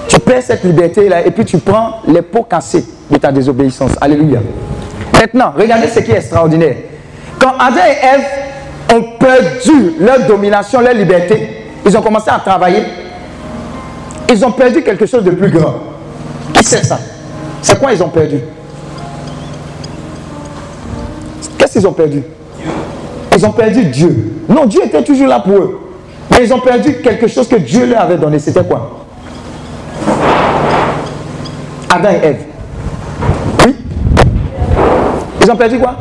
Tu perds cette liberté-là et puis tu prends les pots cassés de ta désobéissance. Alléluia. Maintenant, regardez ce qui est extraordinaire. Quand Adam et Ève ont perdu leur domination, leur liberté, ils ont commencé à travailler. Ils ont perdu quelque chose de plus grand. Qui sait ça? C'est quoi ils ont perdu? Qu'est-ce qu'ils ont perdu? Ils ont perdu Dieu. Non, Dieu était toujours là pour eux. Mais ils ont perdu quelque chose que Dieu leur avait donné. C'était quoi? Adam et Ève. Oui Ils ont perdu quoi?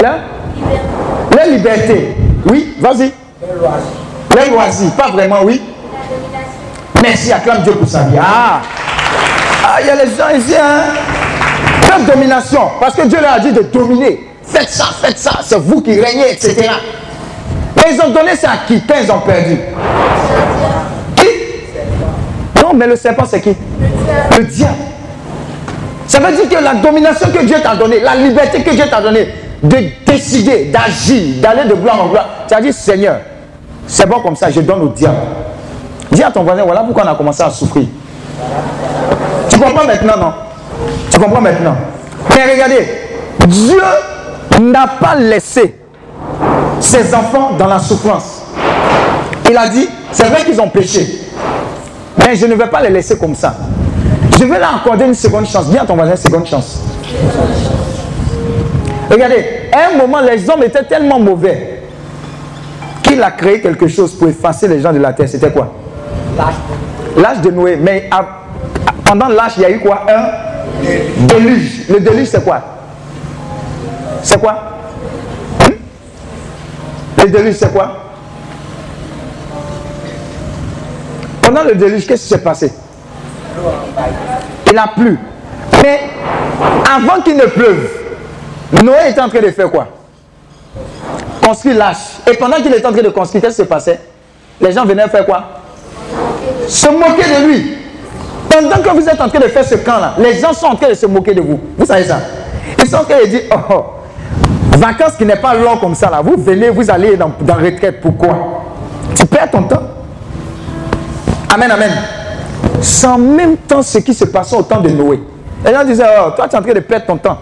Leur? Leur liberté. Oui, vas-y. Leur loisir. Pas vraiment, oui. Merci, acclame Dieu pour sa vie. Ah il y a les gens ici, hein. Leur domination. Parce que Dieu leur a dit de dominer. Faites ça, faites ça. C'est vous qui régnez, etc. Mais ils ont donné ça à qui? Quand ils ont perdu Qui? Non, mais le serpent, c'est qui? Le diable. Ça veut dire que la domination que Dieu t'a donnée, la liberté que Dieu t'a donnée, de décider, d'agir, d'aller de gloire en gloire, tu as dit Seigneur, c'est bon comme ça, je donne au diable. Dis à ton voisin, voilà pourquoi on a commencé à souffrir. Tu comprends maintenant, non? Tu comprends maintenant? Mais regardez, Dieu n'a pas laissé ses enfants dans la souffrance. Il a dit, c'est vrai qu'ils ont péché, mais je ne vais pas les laisser comme ça. Je vais leur accorder une seconde chance. Dis à ton voisin, seconde chance. Regardez, à un moment, les hommes étaient tellement mauvais qu'il a créé quelque chose pour effacer les gens de la terre. C'était quoi? L'âge de Noé. Mais pendant l'âge, il y a eu quoi? Un déluge. Le déluge, c'est quoi? C'est quoi? Hmm? Le déluge, c'est quoi? Pendant le déluge, qu'est-ce qui s'est passé? Il a plu. Mais avant qu'il ne pleuve, Noé était en train de faire quoi? Construire l'arche. Et pendant qu'il était en train de construire, qu'est-ce qui se passait Les gens venaient faire quoi? Se moquer de lui. Pendant que vous êtes en train de faire ce camp-là, les gens sont en train de se moquer de vous. Vous savez ça? Ils sont en train de dire, oh, vacances qui n'est pas long comme ça, là. Vous venez, vous allez dans, dans retraite. Pourquoi? Tu perds ton temps. Amen, amen. Sans même temps ce qui se passait au temps de Noé. Les gens disaient, oh, toi tu es en train de perdre ton temps.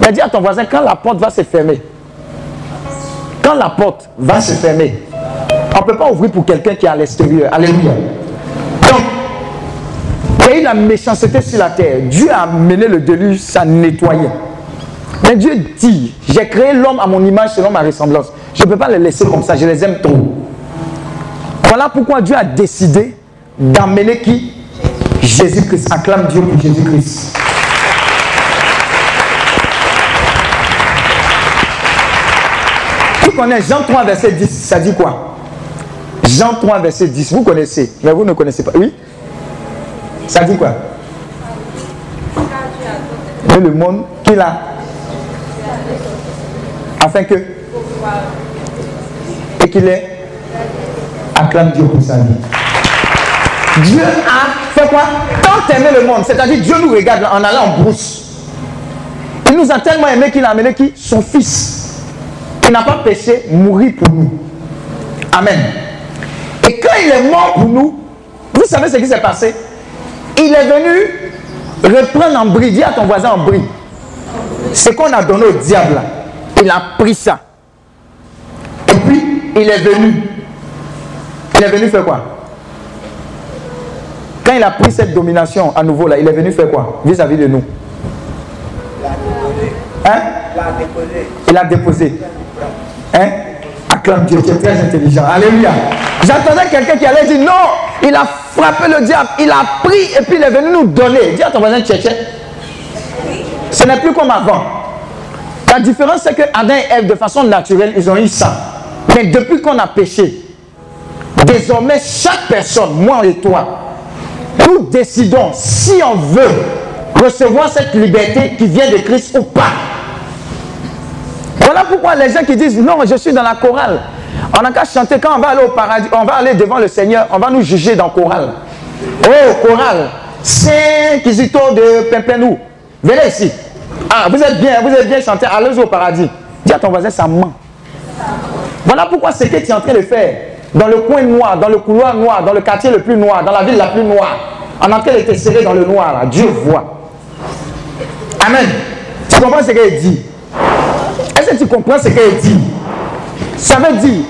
Mais dis à ton voisin, quand la porte va se fermer, quand la porte va se fermer, on ne peut pas ouvrir pour quelqu'un qui est à l'extérieur. Alléluia. Donc, il y a eu la méchanceté sur la terre. Dieu a mené le déluge, ça nettoyait. Mais Dieu dit, j'ai créé l'homme à mon image selon ma ressemblance. Je ne peux pas les laisser comme ça, je les aime trop. Voilà pourquoi Dieu a décidé d'amener qui? Jésus-Christ. Acclame Dieu pour Jésus-Christ. Tu connais Jean 3, verset 10, ça dit quoi? Jean 3, verset 10, vous connaissez, mais vous ne connaissez pas. Oui? Ça dit quoi? Et le monde qu'il a afin que et qu'il est acclame Dieu pour sa vie. Dieu a fait quoi? Tant aimé le monde, c'est-à-dire Dieu nous regarde en allant en brousse. Il nous a tellement aimé qu'il a amené qui? Son fils. Il n'a pas péché, mourir pour nous. Amen. Et quand il est mort pour nous, vous savez ce qui s'est passé? Il est venu reprendre en bris, dis à ton voisin en bris. Ce qu'on a donné au diable, il a pris ça. Et puis, il est venu. Il est venu faire quoi? Quand il a pris cette domination à nouveau, là, il est venu faire quoi? Vis-à-vis de nous. Hein? Il a déposé. Hein? Acclame Dieu, tu es très intelligent. Alléluia. J'attendais quelqu'un qui allait dire non, il a frappé le diable, il a pris et puis il est venu nous donner. Dis à ton voisin tchétché. Ce n'est plus comme avant. La différence, c'est que Adam et Ève, de façon naturelle, ils ont eu ça. Mais depuis qu'on a péché, désormais, chaque personne, moi et toi, nous décidons si on veut recevoir cette liberté qui vient de Christ ou pas. Voilà pourquoi les gens qui disent non, je suis dans la chorale. On n'a qu'à chanter quand on va aller au paradis, on va aller devant le Seigneur, on va nous juger dans chorale. Oh, chorale, Saint Kizito de Pimpenou, venez ici. Ah, vous êtes bien, vous êtes bien chanté, allez au paradis. Dis à ton voisin, ça ment. Voilà pourquoi ce que tu es en train de faire, dans le coin noir, dans le couloir noir, dans le quartier le plus noir, dans la ville la plus noire, en train de te serrer dans le noir, là, Dieu voit. Amen. Tu comprends ce qu'il dit Est-ce que tu comprends ce qu'il dit? Ça veut dire,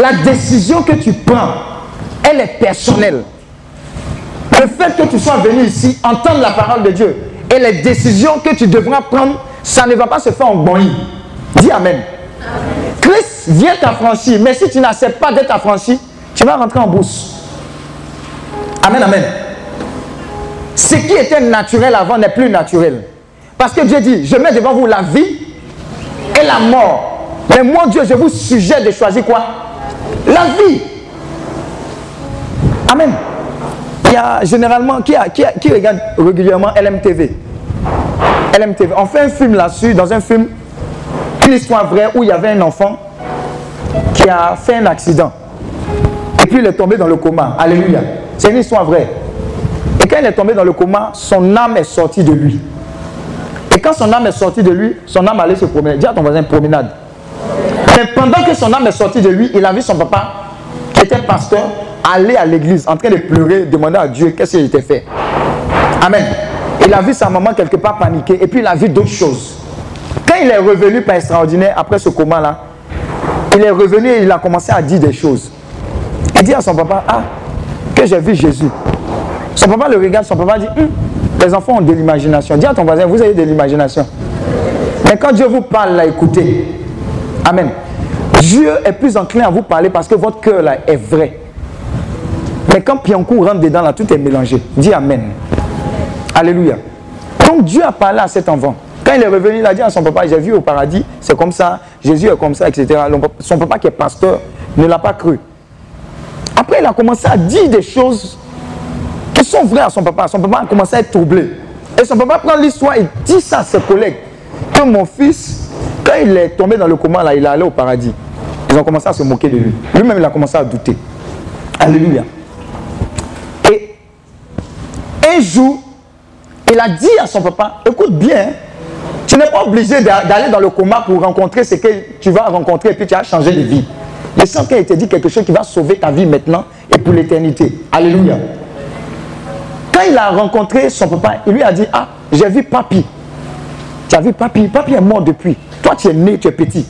la décision que tu prends, elle est personnelle. Le fait que tu sois venu ici, entendre la parole de Dieu, et les décisions que tu devras prendre, ça ne va pas se faire en bonnie. Dis Amen. Christ vient t'affranchir, mais si tu n'acceptes pas d'être affranchi, tu vas rentrer en bourse. Amen, amen. Ce qui était naturel avant n'est plus naturel. Parce que Dieu dit, je mets devant vous la vie et la mort. Mais moi, Dieu, je vous suggère de choisir quoi? La vie. Amen. Il y a généralement, qui, a, qui, a, qui regarde régulièrement LMTV LMTV. On fait un film là-dessus, dans un film, une histoire vraie où il y avait un enfant qui a fait un accident. Et puis il est tombé dans le coma. Alléluia. C'est une histoire vraie. Et quand il est tombé dans le coma, son âme est sortie de lui. Quand son âme est sortie de lui, son âme allait se promener. Dis à ton voisin promenade. Mais pendant que son âme est sortie de lui, il a vu son papa, qui était pasteur, aller à l'église en train de pleurer, demander à Dieu qu'est-ce qu'il était fait. Amen. Il a vu sa maman quelque part paniquer et puis il a vu d'autres choses. Quand il est revenu par extraordinaire après ce coma-là, il est revenu et il a commencé à dire des choses. Il dit à son papa, ah, que j'ai vu Jésus. Son papa le regarde, son papa dit, hum, les enfants ont de l'imagination. Dis à ton voisin, vous avez de l'imagination. Mais quand Dieu vous parle, là, écoutez. Amen. Dieu est plus enclin à vous parler parce que votre cœur là est vrai. Mais quand Piankou rentre dedans, là, tout est mélangé. Dis Amen. Alléluia. Donc Dieu a parlé à cet enfant. Quand il est revenu, il a dit à son papa, j'ai vu au paradis, c'est comme ça, Jésus est comme ça, etc. Son papa qui est pasteur ne l'a pas cru. Après, il a commencé à dire des choses sont vraies à son papa. Son papa a commencé à être troublé. Et son papa prend l'histoire et dit ça à ses collègues. Que mon fils, quand il est tombé dans le coma, là, il est allé au paradis. Ils ont commencé à se moquer de lui. Lui-même, il a commencé à douter. Alléluia. Et un jour, il a dit à son papa, écoute bien, tu n'es pas obligé d'aller dans le coma pour rencontrer ce que tu vas rencontrer et puis tu as changé de vie. Le Saint-Père te dit quelque chose qui va sauver ta vie maintenant et pour l'éternité. Alléluia. Quand il a rencontré son papa, il lui a dit, ah, j'ai vu papi. Tu as vu papi? Papi est mort depuis. Toi, tu es né, tu es petit.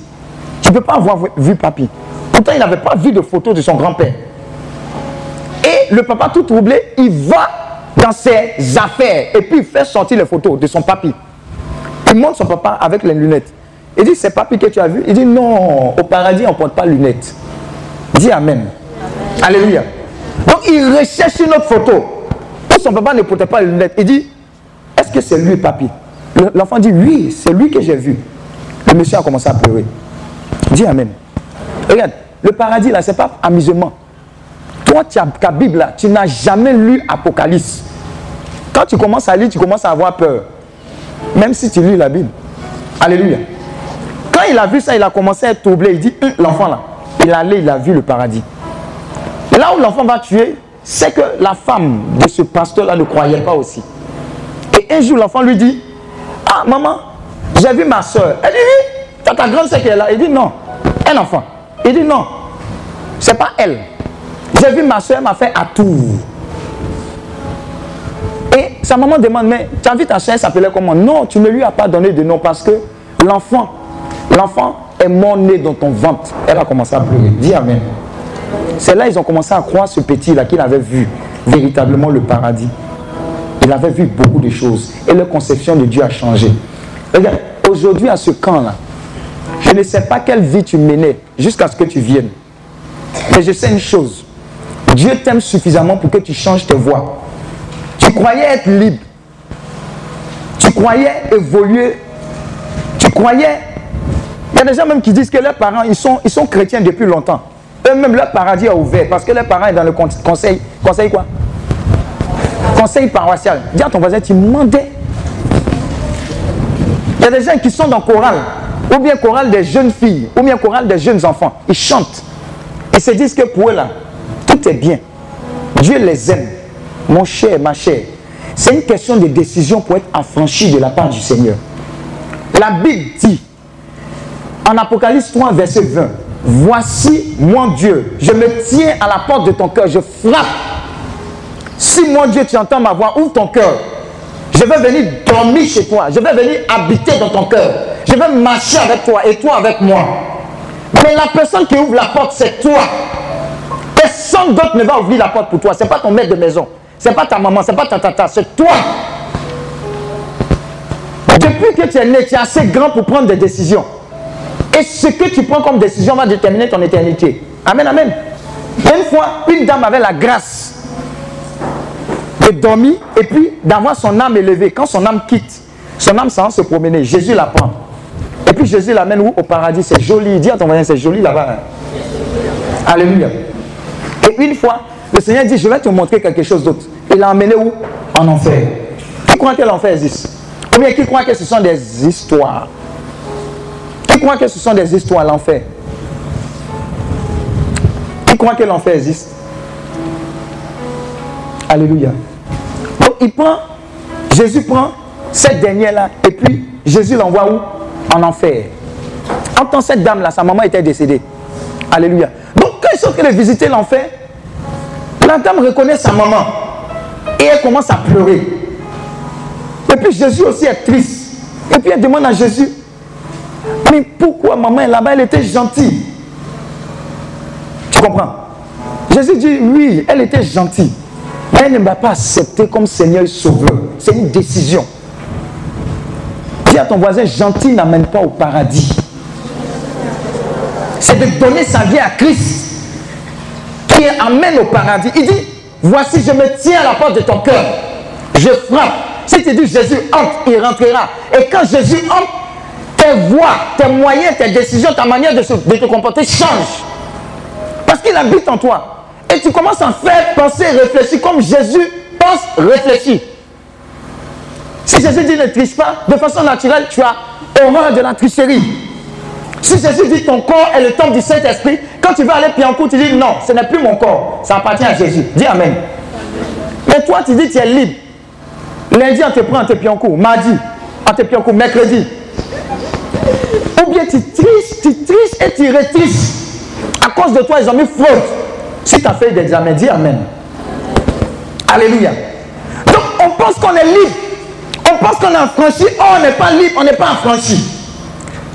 Tu ne peux pas avoir vu papi. Pourtant, il n'avait pas vu de photo de son grand-père. Et le papa, tout troublé, il va dans ses affaires et puis il fait sortir les photos de son papi. Il montre son papa avec les lunettes. Il dit, c'est papi que tu as vu? Il dit, non, au paradis, on ne porte pas lunettes. Dis Amen. Alléluia. Donc, il recherche une autre photo. Son papa ne portait pas les lunettes. Il dit, est-ce que c'est lui, papi? L'enfant dit, oui, c'est lui que j'ai vu. Le monsieur a commencé à pleurer. Dis Amen. Regarde, le paradis, là, ce n'est pas amusement. Toi, tu as ta Bible, là, tu n'as jamais lu Apocalypse. Quand tu commences à lire, tu commences à avoir peur. Même si tu lis la Bible. Alléluia. Quand il a vu ça, il a commencé à être troublé. Il dit, hum, l'enfant là, il allait, il a vu le paradis. Et là où l'enfant va tuer, c'est que la femme de ce pasteur-là ne croyait pas aussi. Et un jour, l'enfant lui dit, ah maman, j'ai vu ma soeur. Elle dit, oui, t'as ta grande soeur qui est là. Il dit, non, un enfant. Il dit, non, c'est pas elle. J'ai vu ma soeur m'a fait à tout. Et sa maman demande, mais tu as vu ta soeur s'appelait comment? Non, tu ne lui as pas donné de nom parce que l'enfant, l'enfant est mort né dans ton ventre. Elle a commencé à pleurer. Dis Amen. C'est là ils ont commencé à croire ce petit-là qu'il avait vu véritablement le paradis. Il avait vu beaucoup de choses. Et leur conception de Dieu a changé. Regarde, aujourd'hui à ce camp-là, je ne sais pas quelle vie tu menais jusqu'à ce que tu viennes. Mais je sais une chose. Dieu t'aime suffisamment pour que tu changes tes voies. Tu croyais être libre. Tu croyais évoluer. Tu croyais... Il y a des gens même qui disent que leurs parents, ils sont, ils sont chrétiens depuis longtemps. Eux-mêmes, leur paradis a ouvert parce que leurs parents sont dans le conseil. Conseil quoi? Conseil paroissial. Dis à ton voisin, tu demandais. Il y a des gens qui sont dans chorale, ou bien chorale des jeunes filles, ou bien chorale des jeunes enfants. Ils chantent. Ils se disent que pour eux là, tout est bien. Dieu les aime. Mon cher, ma chère, c'est une question de décision pour être affranchi de la part du Seigneur. La Bible dit, en Apocalypse 3, verset 20, Voici mon Dieu, je me tiens à la porte de ton cœur, je frappe. Si mon Dieu, tu entends ma voix, ouvre ton cœur. Je vais venir dormir chez toi, je vais venir habiter dans ton cœur. Je vais marcher avec toi et toi avec moi. Mais la personne qui ouvre la porte, c'est toi. Personne d'autre ne va ouvrir la porte pour toi. Ce n'est pas ton maître de maison. Ce n'est pas ta maman, ce n'est pas ta tata, c'est toi. Depuis que tu es né, tu es assez grand pour prendre des décisions. Et ce que tu prends comme décision va déterminer ton éternité. Amen, amen. Une fois, une dame avait la grâce de dormir et puis d'avoir son âme élevée. Quand son âme quitte, son âme s'en se promener. Jésus la prend. Et puis Jésus l'amène où? Au paradis. C'est joli. Dis à ton voisin, c'est joli là-bas. Hein. Alléluia. Et une fois, le Seigneur dit, je vais te montrer quelque chose d'autre. Il l'a emmené où? En enfer. Qui croit que l'enfer existe? Ou bien qui croit que ce sont des histoires? Qui croit que ce sont des histoires, l'enfer? Qui croit que l'enfer existe? Alléluia. Donc il prend, Jésus prend cette dernière-là, et puis Jésus l'envoie où? En enfer. En tant cette dame-là, sa maman était décédée. Alléluia. Donc quand ils sont en train de visiter l'enfer, la dame reconnaît sa maman. Et elle commence à pleurer. Et puis Jésus aussi est triste. Et puis elle demande à Jésus, mais pourquoi maman est là-bas Elle était gentille? Tu comprends? Jésus dit, oui, elle était gentille. Mais elle ne m'a pas accepté comme Seigneur et Sauveur. C'est une décision. Dis à ton voisin, gentil n'amène pas au paradis. C'est de donner sa vie à Christ qui amène au paradis. Il dit, voici, je me tiens à la porte de ton cœur. Je frappe. Si tu dis Jésus entre, il rentrera. Et quand Jésus entre, tes tes moyens, tes décisions, ta manière de, te comporter changent. Parce qu'il habite en toi. Et tu commences à faire penser, réfléchir comme Jésus pense, réfléchir. Si Jésus dit ne triche pas, de façon naturelle, tu as horreur de la tricherie. Si Jésus dit ton corps est le temple du Saint-Esprit, quand tu veux aller pied tu dis non, ce n'est plus mon corps, ça appartient à Jésus. Dis Amen. Mais toi, tu dis tu es libre. Lundi, on te prend, en te pied. Mardi, on te pied. Mercredi. Ou bien tu triches, tu triches et tu retriches. À cause de toi, ils ont mis fraude. Si tu as fait des examens, dis Amen. Alléluia. Donc, on pense qu'on est libre. On pense qu'on est affranchi. Oh, on n'est pas libre, on n'est pas affranchi.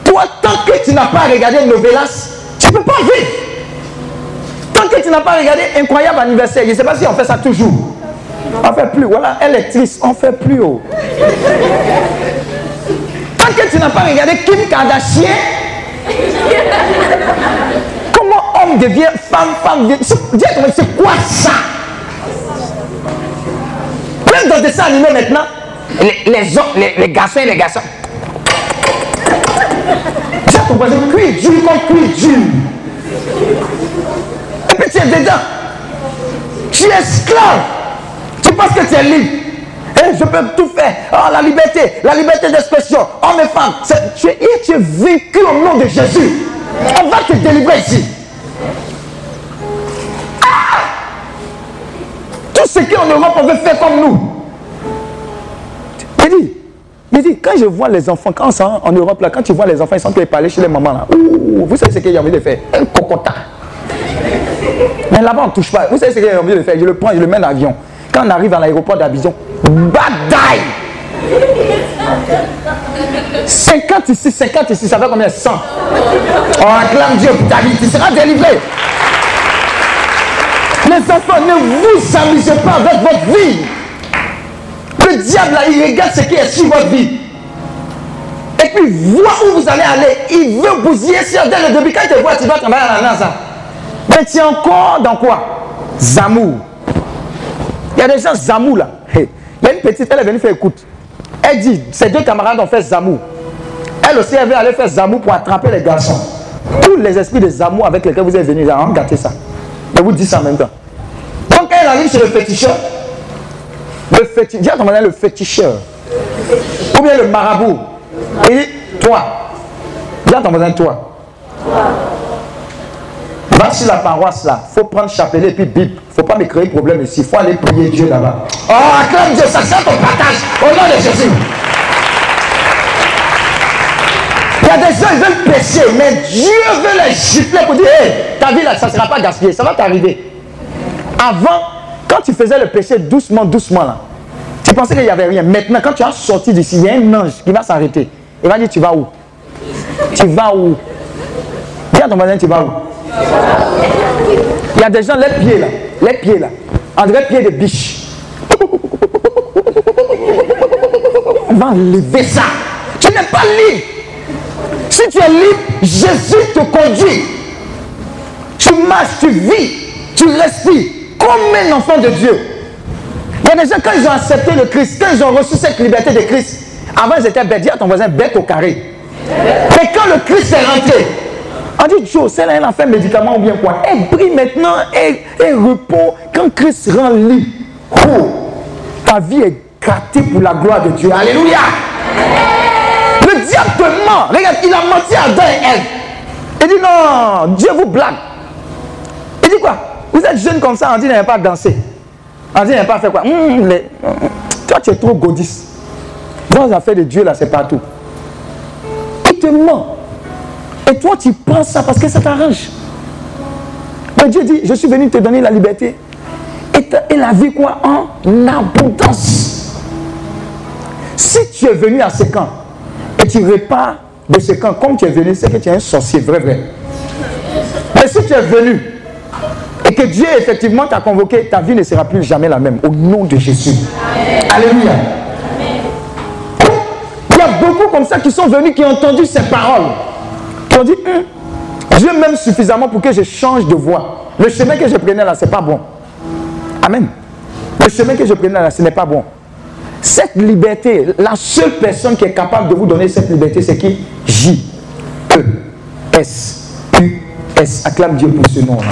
Toi, tant que tu n'as pas regardé Novelas, tu ne peux pas vivre. Tant que tu n'as pas regardé Incroyable anniversaire, je ne sais pas si on fait ça toujours. On ne fait plus. Voilà, elle est triste, on fait plus. Oh. Que tu n'as pas regardé Kim Kardashian, comment homme devient femme, femme devient. C'est quoi ça? Dans des dessins animés maintenant, les, les, les, les garçons et les garçons. Dis à ton voisin, cuit dur comme cuit dur. Et puis tu es dedans. Tu es esclave. Tu penses que tu es libre. Je peux tout faire. Oh, la liberté, la liberté d'expression. Homme et femme. Tu es, tu es au nom de Jésus. On va te délivrer ici. Ah! Tout ce qu'en Europe on veut faire comme nous. Il dit, il dit, quand je vois les enfants, quand on en Europe, là, quand tu vois les enfants, ils sont parler chez les mamans, là, vous savez ce qu'il y a envie de faire? Un cocota. Mais là-bas, on ne touche pas. Vous savez ce qu'il y a envie de faire? Je le prends, je le mets dans l'avion. Quand on arrive à l'aéroport d'Abidjan, badaille 50 ici, 50 ici, ça fait combien? 100. On acclame Dieu pour ta vie, tu seras délivré. Les enfants, ne vous amusez pas avec votre vie. Le diable, là, il regarde ce qui est sur votre vie. Et puis vois où vous allez aller. Il veut bousiller sur dès le début. Quand il te voit, tu dois travailler à la NASA. Mais tu es encore dans quoi? Zamou. Il y a des gens Zamou là. Il y a une petite, elle est venue faire écoute. Elle dit, ses deux camarades ont fait Zamou. Elle aussi, elle veut aller faire Zamou pour attraper les garçons. Tous les esprits de Zamou avec lesquels vous êtes venus, ils ont gâté ça. Je vous dis ça en même temps. Donc, elle arrive chez le féticheur, le féticheur, le féticheur, ou bien le marabout, il dit, toi, à ton voisin, toi. Va sur la paroisse là, faut prendre chapelet et puis Bible. Faut pas me créer problème ici, faut aller prier Dieu là-bas. Oh, acclame Dieu, ça c'est ton partage au nom de Jésus. Il y a des gens qui veulent pécher, mais Dieu veut les gifler pour dire, hé, ta vie là, ça ne sera pas gaspillé, ça va t'arriver. Avant, quand tu faisais le péché doucement, doucement là, tu pensais qu'il n'y avait rien. Maintenant, quand tu as sorti d'ici, il y a un ange qui va s'arrêter. Il va dire, tu vas où? Tu vas où? Dis à ton voisin, tu vas où? Il y a des gens, les pieds là, les pieds là, en vrai pieds de biche. On va enlever ça. Tu n'es pas libre. Si tu es libre, Jésus te conduit. Tu marches, tu vis, tu respires comme un enfant de Dieu. Il y a des gens, quand ils ont accepté le Christ, quand ils ont reçu cette liberté de Christ, avant ils étaient bêtes. Dis à ton voisin, bête au carré. Mais quand le Christ est rentré, on dit, Joe, c'est là, elle a fait médicament ou bien quoi? Elle brille maintenant, elle, elle repos. Quand Christ rend libre, oh, ta vie est gâtée pour la gloire de Dieu. Alléluia. Le diable te ment. Regarde, il a menti à Adam et Ève. Il dit non, Dieu vous blague. Il dit quoi? Vous êtes jeune comme ça, on dit n'avez pas dansé. On dit n'avez pas fait quoi? Hum, les- Toi, tu es trop godiste. Dans les affaires de Dieu, là, c'est partout. Il te ment. Et toi, tu penses ça parce que ça t'arrange. Mais Dieu dit, je suis venu te donner la liberté. Et, et la vie quoi En abondance. Si tu es venu à ce camp et tu repars de ce camp comme tu es venu, c'est que tu es un sorcier, vrai, vrai. Mais si tu es venu et que Dieu effectivement t'a convoqué, ta vie ne sera plus jamais la même. Au nom de Jésus. Alléluia. Il y a beaucoup comme ça qui sont venus, qui ont entendu ces paroles, dit, Hum, Dieu m'aime suffisamment pour que je change de voie. Le chemin que je prenais là, ce n'est pas bon. Amen. Le chemin que je prenais là, ce n'est pas bon. Cette liberté, la seule personne qui est capable de vous donner cette liberté, c'est qui? J. E. S. U. S. Acclame Dieu pour ce nom-là.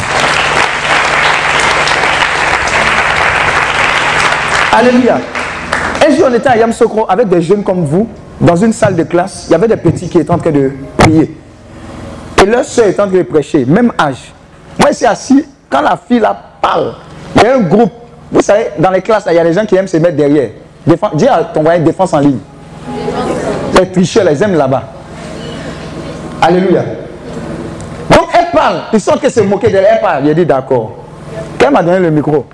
Alléluia. Un jour, on était à Yamsokro avec des jeunes comme vous, dans une salle de classe. Il y avait des petits qui étaient en train de prier. Et leur soeur est en train de prêcher, même âge. Moi, je suis assis, quand la fille là parle, il y a un groupe. Vous savez, dans les classes, il y a des gens qui aiment se mettre derrière. Défense, dis à ton voisin défense en ligne. Les tricheurs, les aiment là-bas. Alléluia. Donc, elle parle. Ils sont que se moquer d'elle. Elle parle. Il dit d'accord. Quand elle m'a donné le micro,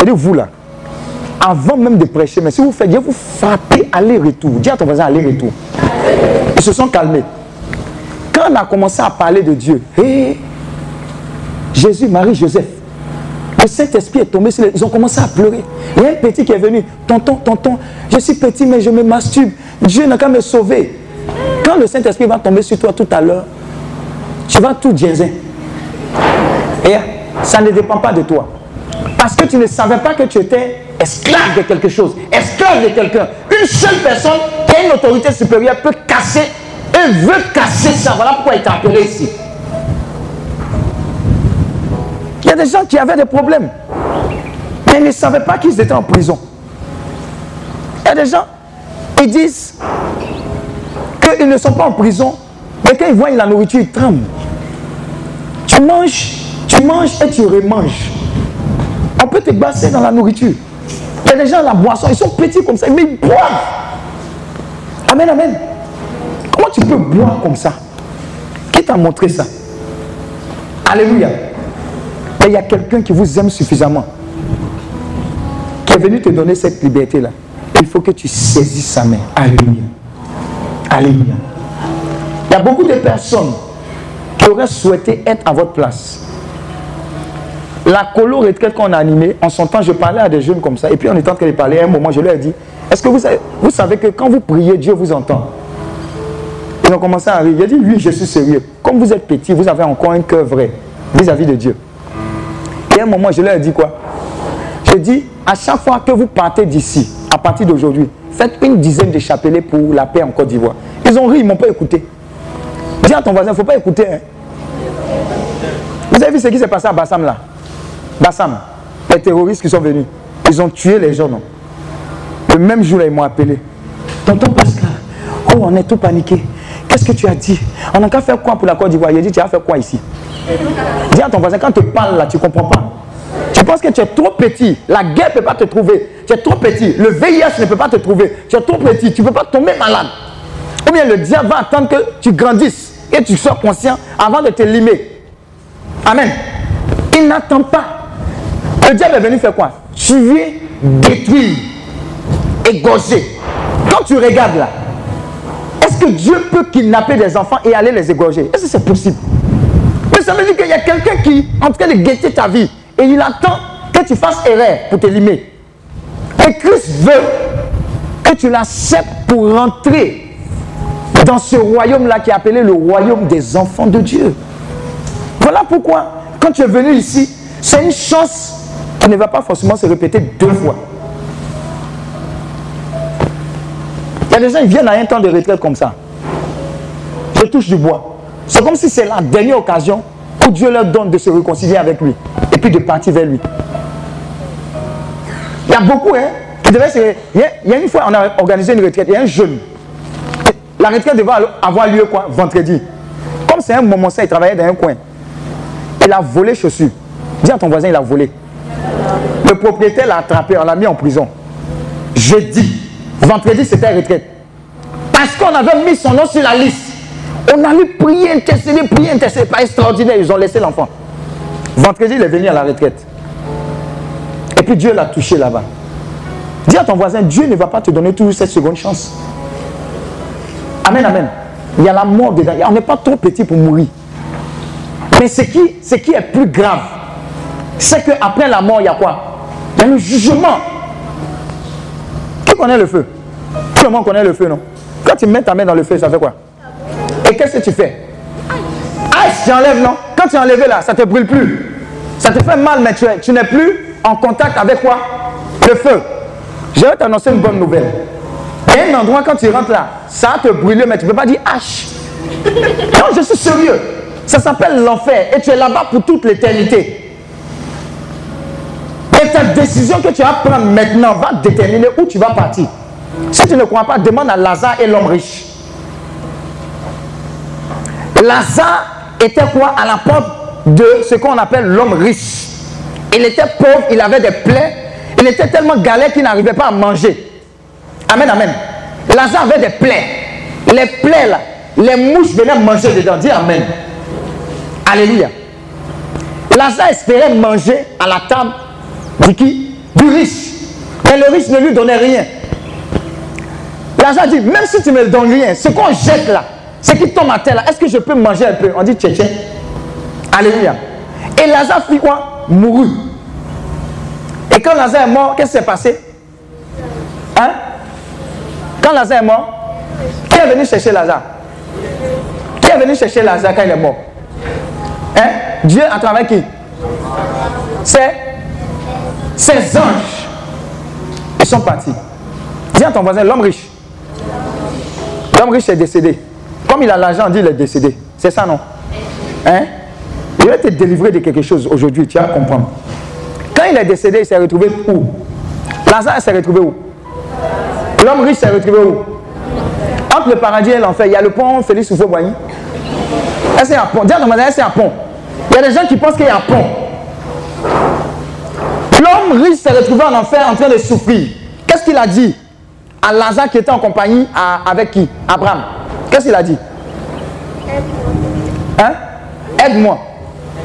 elle dit vous là, avant même de prêcher, mais si vous faites, Dieu vous frappez aller-retour. Dis à ton voisin aller-retour. Ils se sont calmés. Quand on a commencé à parler de Dieu, hé, Jésus, Marie, Joseph, le Saint-Esprit est tombé sur les... Ils ont commencé à pleurer. Il y a un petit qui est venu. Tonton, tonton, je suis petit, mais je me masturbe. Dieu n'a qu'à me sauver. Quand le Saint-Esprit va tomber sur toi tout à l'heure, tu vas tout diaiser. Et ça ne dépend pas de toi. Parce que tu ne savais pas que tu étais esclave de quelque chose, esclave de quelqu'un. Une seule personne qui a une autorité supérieure peut casser et veut casser ça. Voilà pourquoi il t'a appelé ici. Il y a des gens qui avaient des problèmes, mais ils ne savaient pas qu'ils étaient en prison. Il y a des gens, ils disent qu'ils ne sont pas en prison, mais quand ils voient la nourriture, ils tremblent. Tu manges, tu manges et tu remanges. On peut te basser dans la nourriture. Il y a des gens, la boisson, ils sont petits comme ça, mais ils boivent. Amen, amen. Comment tu peux boire comme ça? Qui t'a montré ça? Alléluia. Mais il y a quelqu'un qui vous aime suffisamment, qui est venu te donner cette liberté-là. Il faut que tu saisisses sa main. Alléluia. Alléluia. Il y a beaucoup de personnes qui auraient souhaité être à votre place. La colo retraite qu'on a animée, en son temps, je parlais à des jeunes comme ça, et puis on est en train de parler, à un moment, je leur ai dit, est-ce que vous savez que quand vous priez, Dieu vous entend? Ils ont commencé à rire. J'ai dit, oui, je suis sérieux. Comme vous êtes petit, vous avez encore un cœur vrai vis-à-vis de Dieu. Et à un moment, je leur ai dit quoi? Je dis, à chaque fois que vous partez d'ici, à partir d'aujourd'hui, faites une dizaine de chapelets pour la paix en Côte d'Ivoire. Ils ont ri, ils ne m'ont pas écouté. Dis à ton voisin, il ne faut pas écouter. hein. Vous avez vu ce qui s'est passé à Bassam là? Bassam, les terroristes qui sont venus, ils ont tué les gens, non? Le même jour, ils m'ont appelé. Tonton Pascal, oh, on est tout paniqué. Qu'est-ce que tu as dit? On n'a qu'à faire quoi pour la Côte d'Ivoire? Il a dit, tu as fait quoi ici? Dis à ton voisin, quand tu parles là, tu ne comprends pas. Tu penses que tu es trop petit. La guerre ne peut pas te trouver. Tu es trop petit. Le VIH ne peut pas te trouver. Tu es trop petit. Tu ne peux pas tomber malade. Ou bien le diable va attendre que tu grandisses et tu sois conscient avant de te limer. Amen. Il n'attend pas. Le diable est venu faire quoi? Tuer, détruire, égorger. Quand tu regardes là, est-ce que Dieu peut kidnapper des enfants et aller les égorger Est-ce que c'est possible? Mais ça veut dire qu'il y a quelqu'un qui est en train de guetter ta vie et il attend que tu fasses erreur pour te limer. Et Christ veut que tu l'acceptes pour rentrer dans ce royaume-là qui est appelé le royaume des enfants de Dieu. Voilà pourquoi, quand tu es venu ici, c'est une chance qui ne va pas forcément se répéter deux fois. A des gens viennent à un temps de retraite comme ça. Je touche du bois. C'est comme si c'est la dernière occasion où Dieu leur donne de se réconcilier avec lui et puis de partir vers lui. Il y a beaucoup, hein, qui devaient se... Il y a, il y a une fois, on a organisé une retraite, il y a un jeune. La retraite devait avoir lieu quoi Vendredi. Comme c'est un moment ça, il travaillait dans un coin. Il a volé chaussures. Dis à ton voisin, il a volé. Le propriétaire l'a attrapé, on l'a mis en prison. Jeudi, vendredi, c'était retraite. Parce qu'on avait mis son nom sur la liste. On allait prier, intercéder, prier, intercéder. Pas extraordinaire, ils ont laissé l'enfant. Vendredi, il est venu à la retraite. Et puis Dieu l'a touché là-bas. Dis à ton voisin, Dieu ne va pas te donner toujours cette seconde chance. Amen, amen. Il y a la mort dedans. On n'est pas trop petit pour mourir. Mais ce qui, ce qui est plus grave, c'est qu'après la mort, il y a quoi? Il y a le jugement. Qui connaît le feu Tout le monde connaît le feu, non? Quand tu mets ta main dans le feu, ça fait quoi? Et qu'est-ce que tu fais? Ah, tu enlèves, non? Quand tu es enlevé là, ça ne te brûle plus. Ça te fait mal, mais tu, tu n'es plus en contact avec quoi? Le feu. Je vais t'annoncer une bonne nouvelle. Il y a un endroit quand tu rentres là, ça va te brûler, mais tu ne peux pas dire H. Non, je suis sérieux. Ça s'appelle l'enfer et tu es là-bas pour toute l'éternité. Et ta décision que tu vas prendre maintenant va déterminer où tu vas partir. Si tu ne crois pas, demande à Lazare et l'homme riche. Lazare était quoi à la porte de ce qu'on appelle l'homme riche. Il était pauvre, il avait des plaies, il était tellement galère qu'il n'arrivait pas à manger. Amen, amen. Lazare avait des plaies. Les plaies là, les mouches venaient manger dedans. Dis amen. Alléluia. Lazare espérait manger à la table de qui Du riche. Mais le riche ne lui donnait rien. Lazare dit, même si tu ne me donnes rien, ce qu'on jette là, ce qui tombe à terre là, est-ce que je peux manger un peu? On dit, tiens, tiens. Alléluia. Et Lazare fit quoi? Mourut. Et quand Lazare est mort, qu'est-ce qui s'est passé? Hein? Quand Lazare est mort, qui est venu chercher Lazare Qui est venu chercher Lazare quand il est mort? Hein? Dieu à travers qui? C'est ses anges. Ils sont partis. Dis à ton voisin, l'homme riche. L'homme riche est décédé. Comme il a l'argent, dit il est décédé. C'est ça, non? Hein? Je vais te délivrer de quelque chose aujourd'hui, tu vas comprendre. Quand il est décédé, il s'est retrouvé où? Lazare s'est retrouvé où? L'homme riche s'est retrouvé où? Entre le paradis et l'enfer, il y a le pont Félix Houphouët-Boigny. Est-ce un pont? Dis à ton voisin, est-ce un pont? Il y a des gens qui pensent qu'il y a un pont. L'homme riche s'est retrouvé en enfer en train de souffrir. Qu'est-ce qu'il a dit à Lazare qui était en compagnie à- avec qui? Abraham. Qu'est-ce qu'il a dit? Hein? Aide-moi.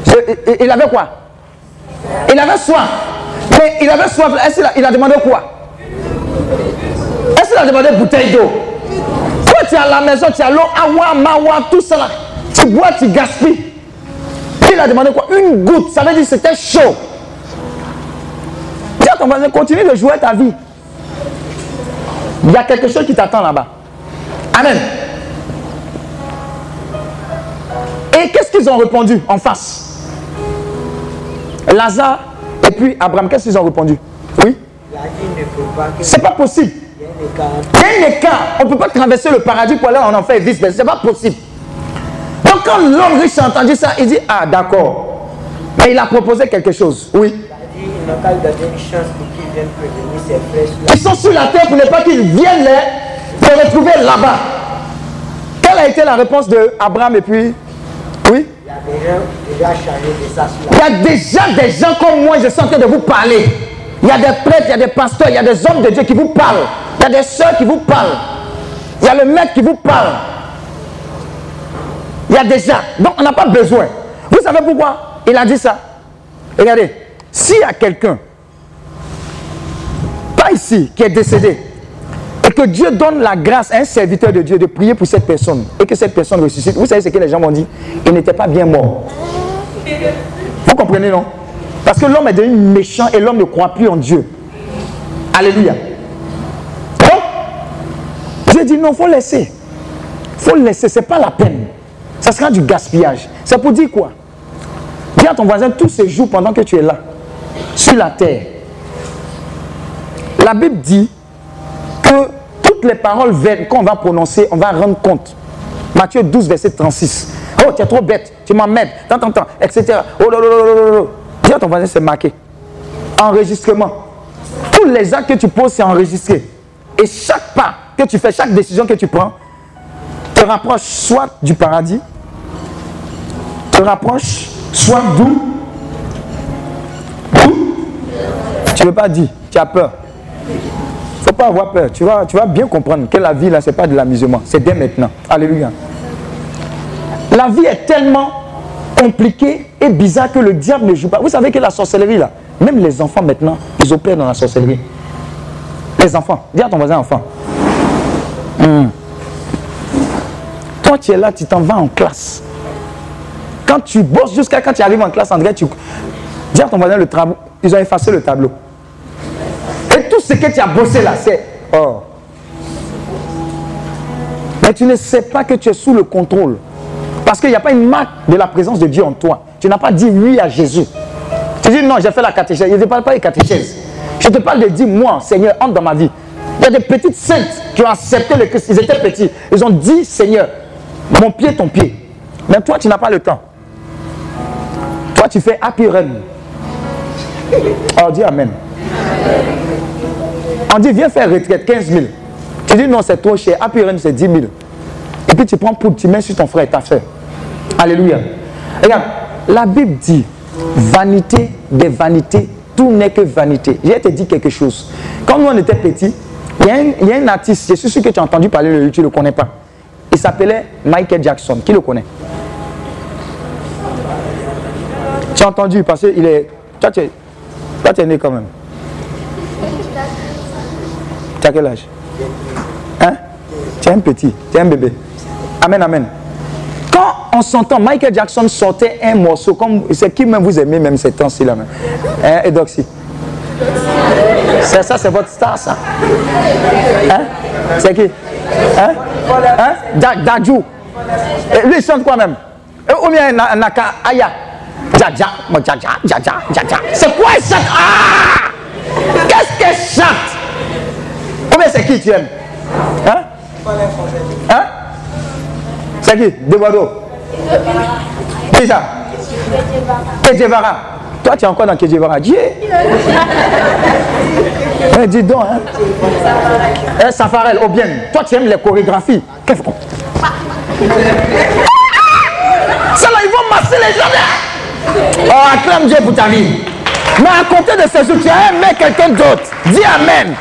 Il- Il avait quoi? Il avait soif. Mais il avait soif. Est-ce qu'il a, il a demandé quoi? Est-ce qu'il a demandé bouteille d'eau? Toi, tu es à la maison, tu as l'eau, awa, mawa, tout ça là. Tu bois, tu gaspilles. Il a demandé quoi? Une goutte. Ça veut dire que c'était chaud. Ton voisin, continue de jouer ta vie. Il y a quelque chose qui t'attend là-bas. Amen. Et qu'est-ce qu'ils ont répondu en face? Lazare et puis Abraham, qu'est-ce qu'ils ont répondu? Oui? C'est pas possible. il y a un. On ne peut pas traverser le paradis pour aller en enfer et vice-versa. C'est pas possible. Donc quand l'homme riche a entendu ça, il dit Ah, d'accord. Mais il a proposé quelque chose. Oui. Donner une chance pour prévenir ses frères Ils sont sur la terre pour ne pas qu'ils viennent les, les retrouver là-bas. Quelle a été la réponse de Abraham et puis Oui? Il a déjà, de ça sur Il y a déjà des gens comme moi, je suis en train de vous parler. Il y a des prêtres, il y a des pasteurs, il y a des hommes de Dieu qui vous parlent. Il y a des soeurs qui vous parlent. Il y a le maître qui vous parle. Il y a déjà. Donc on n'a pas besoin. Vous savez pourquoi? Il a dit ça Regardez, s'il y a quelqu'un, pas ici, qui est décédé, et que Dieu donne la grâce à un serviteur de Dieu de prier pour cette personne, et que cette personne ressuscite, vous savez ce que les gens m'ont dit? Il n'était pas bien mort. Vous comprenez, non? Parce que l'homme est devenu méchant et l'homme ne croit plus en Dieu. Alléluia. Donc, Dieu dit non, il faut laisser. Il faut laisser, ce n'est pas la peine. Ça sera du gaspillage. C'est pour dire quoi? Dis à ton voisin tous ces jours pendant que tu es là, sur la terre. La Bible dit que toutes les paroles vaines qu'on va prononcer, on va rendre compte. Matthieu 12, verset 36. Oh, tu es trop bête, tu m'emmènes, tant, tant, etc. Oh, là, là. Dis à ton voisin, c'est marqué. Enregistrement. Tous les actes que tu poses, c'est enregistré. Et chaque pas que tu fais, chaque décision que tu prends, te rapproche soit du paradis, te rapproche soit D'où? Tu ne veux pas dire, tu as peur. Il ne faut pas avoir peur. Tu vas, tu vas bien comprendre que la vie, là, ce n'est pas de l'amusement. C'est dès maintenant. Alléluia. La vie est tellement compliquée et bizarre que le diable ne joue pas. Vous savez que la sorcellerie, là, même les enfants maintenant, ils opèrent dans la sorcellerie. Les enfants. Dis à ton voisin enfant. Hmm. Toi, tu es là, tu t'en vas en classe. Quand tu bosses jusqu'à quand tu arrives en classe, André, tu dis à ton voisin le tableau. Ils ont effacé le tableau. Ce que tu as bossé là, c'est oh. Mais tu ne sais pas que tu es sous le contrôle. Parce qu'il n'y a pas une marque de la présence de Dieu en toi. Tu n'as pas dit oui à Jésus. Tu dis non, j'ai fait la catéchèse. Je ne te parle pas de catéchèse. Je te parle de dire moi, Seigneur, entre dans ma vie. Il y a des petites saintes qui ont accepté le Christ. Ils étaient petits. Ils ont dit, Seigneur, mon pied, ton pied. Mais toi, tu n'as pas le temps. Toi, tu fais happy run. Oh, dis Amen. On dit, viens faire retraite, 15 000. Tu dis, non, c'est trop cher. Happy run, c'est 10 000. Et puis tu prends pour tu mets sur ton frère et ta soeur. Alléluia. Regarde, la Bible dit, vanité des vanités, tout n'est que vanité. Je te dire quelque chose. Quand nous, on était petits, il y, a un, artiste, je suis sûr que tu as entendu parler de lui, tu ne le connais pas. Il s'appelait Michael Jackson. Qui le connaît? Tu as entendu? Parce qu'il est. Toi, toi, tu es né quand même. Tu quel âge? Hein? Tu un petit, tu un bébé. Amen, amen. Quand on s'entend, Michael Jackson sortait un morceau, comme c'est qui même vous aimez même ces temps-ci là même? Hein, Edoxy? C'est ça, c'est votre star ça. Hein? C'est qui? Hein? Hein? Da- Dadju. Et lui il chante quoi même? Et Ou bien Na- Naka Aya. Dja dja, dja dja. C'est quoi chante Ah Qu'est-ce qu'elle chante Ou bien c'est qui tu aimes Hein? Hein? C'est qui? Deboado Qui ça Kedjevara. Toi, tu es encore dans Kedjevara. Dieu. Eh, dis donc, hein. Eh, Safarel, au bien. Toi, tu aimes les chorégraphies. Qu'est-ce qu'on. Ça là, ils vont masser les gens là. Oh, acclame Dieu pour ta vie. Mais à côté de ces jours, tu as aimé quelqu'un d'autre. Dis Amen.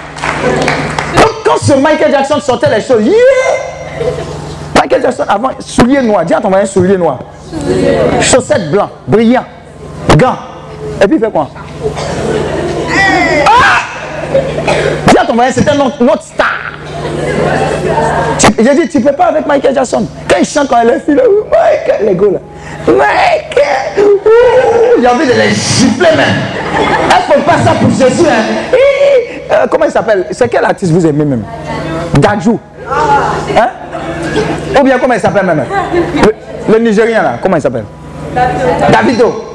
Quand ce Michael Jackson sortait les choses, yeah! Michael Jackson, avant, souliers noirs. Dis à ton voisin, souliers noirs. Chaussettes blancs, brillants, gants. Et puis il fait quoi Ah Dis à ton voisin, c'était notre, notre star. J'ai dit, tu ne peux pas avec Michael Jackson. Quand il chante, quand elle est ouh, Michael, les gars là. Michael, j'ai envie de les gifler même. Elle ne fait pas ça pour Jésus. Hein. Euh, comment il s'appelle? C'est quel artiste vous aimez même? Dadju. Hein? Ou bien comment il s'appelle même? Le, Nigérien là, comment il s'appelle? Davido.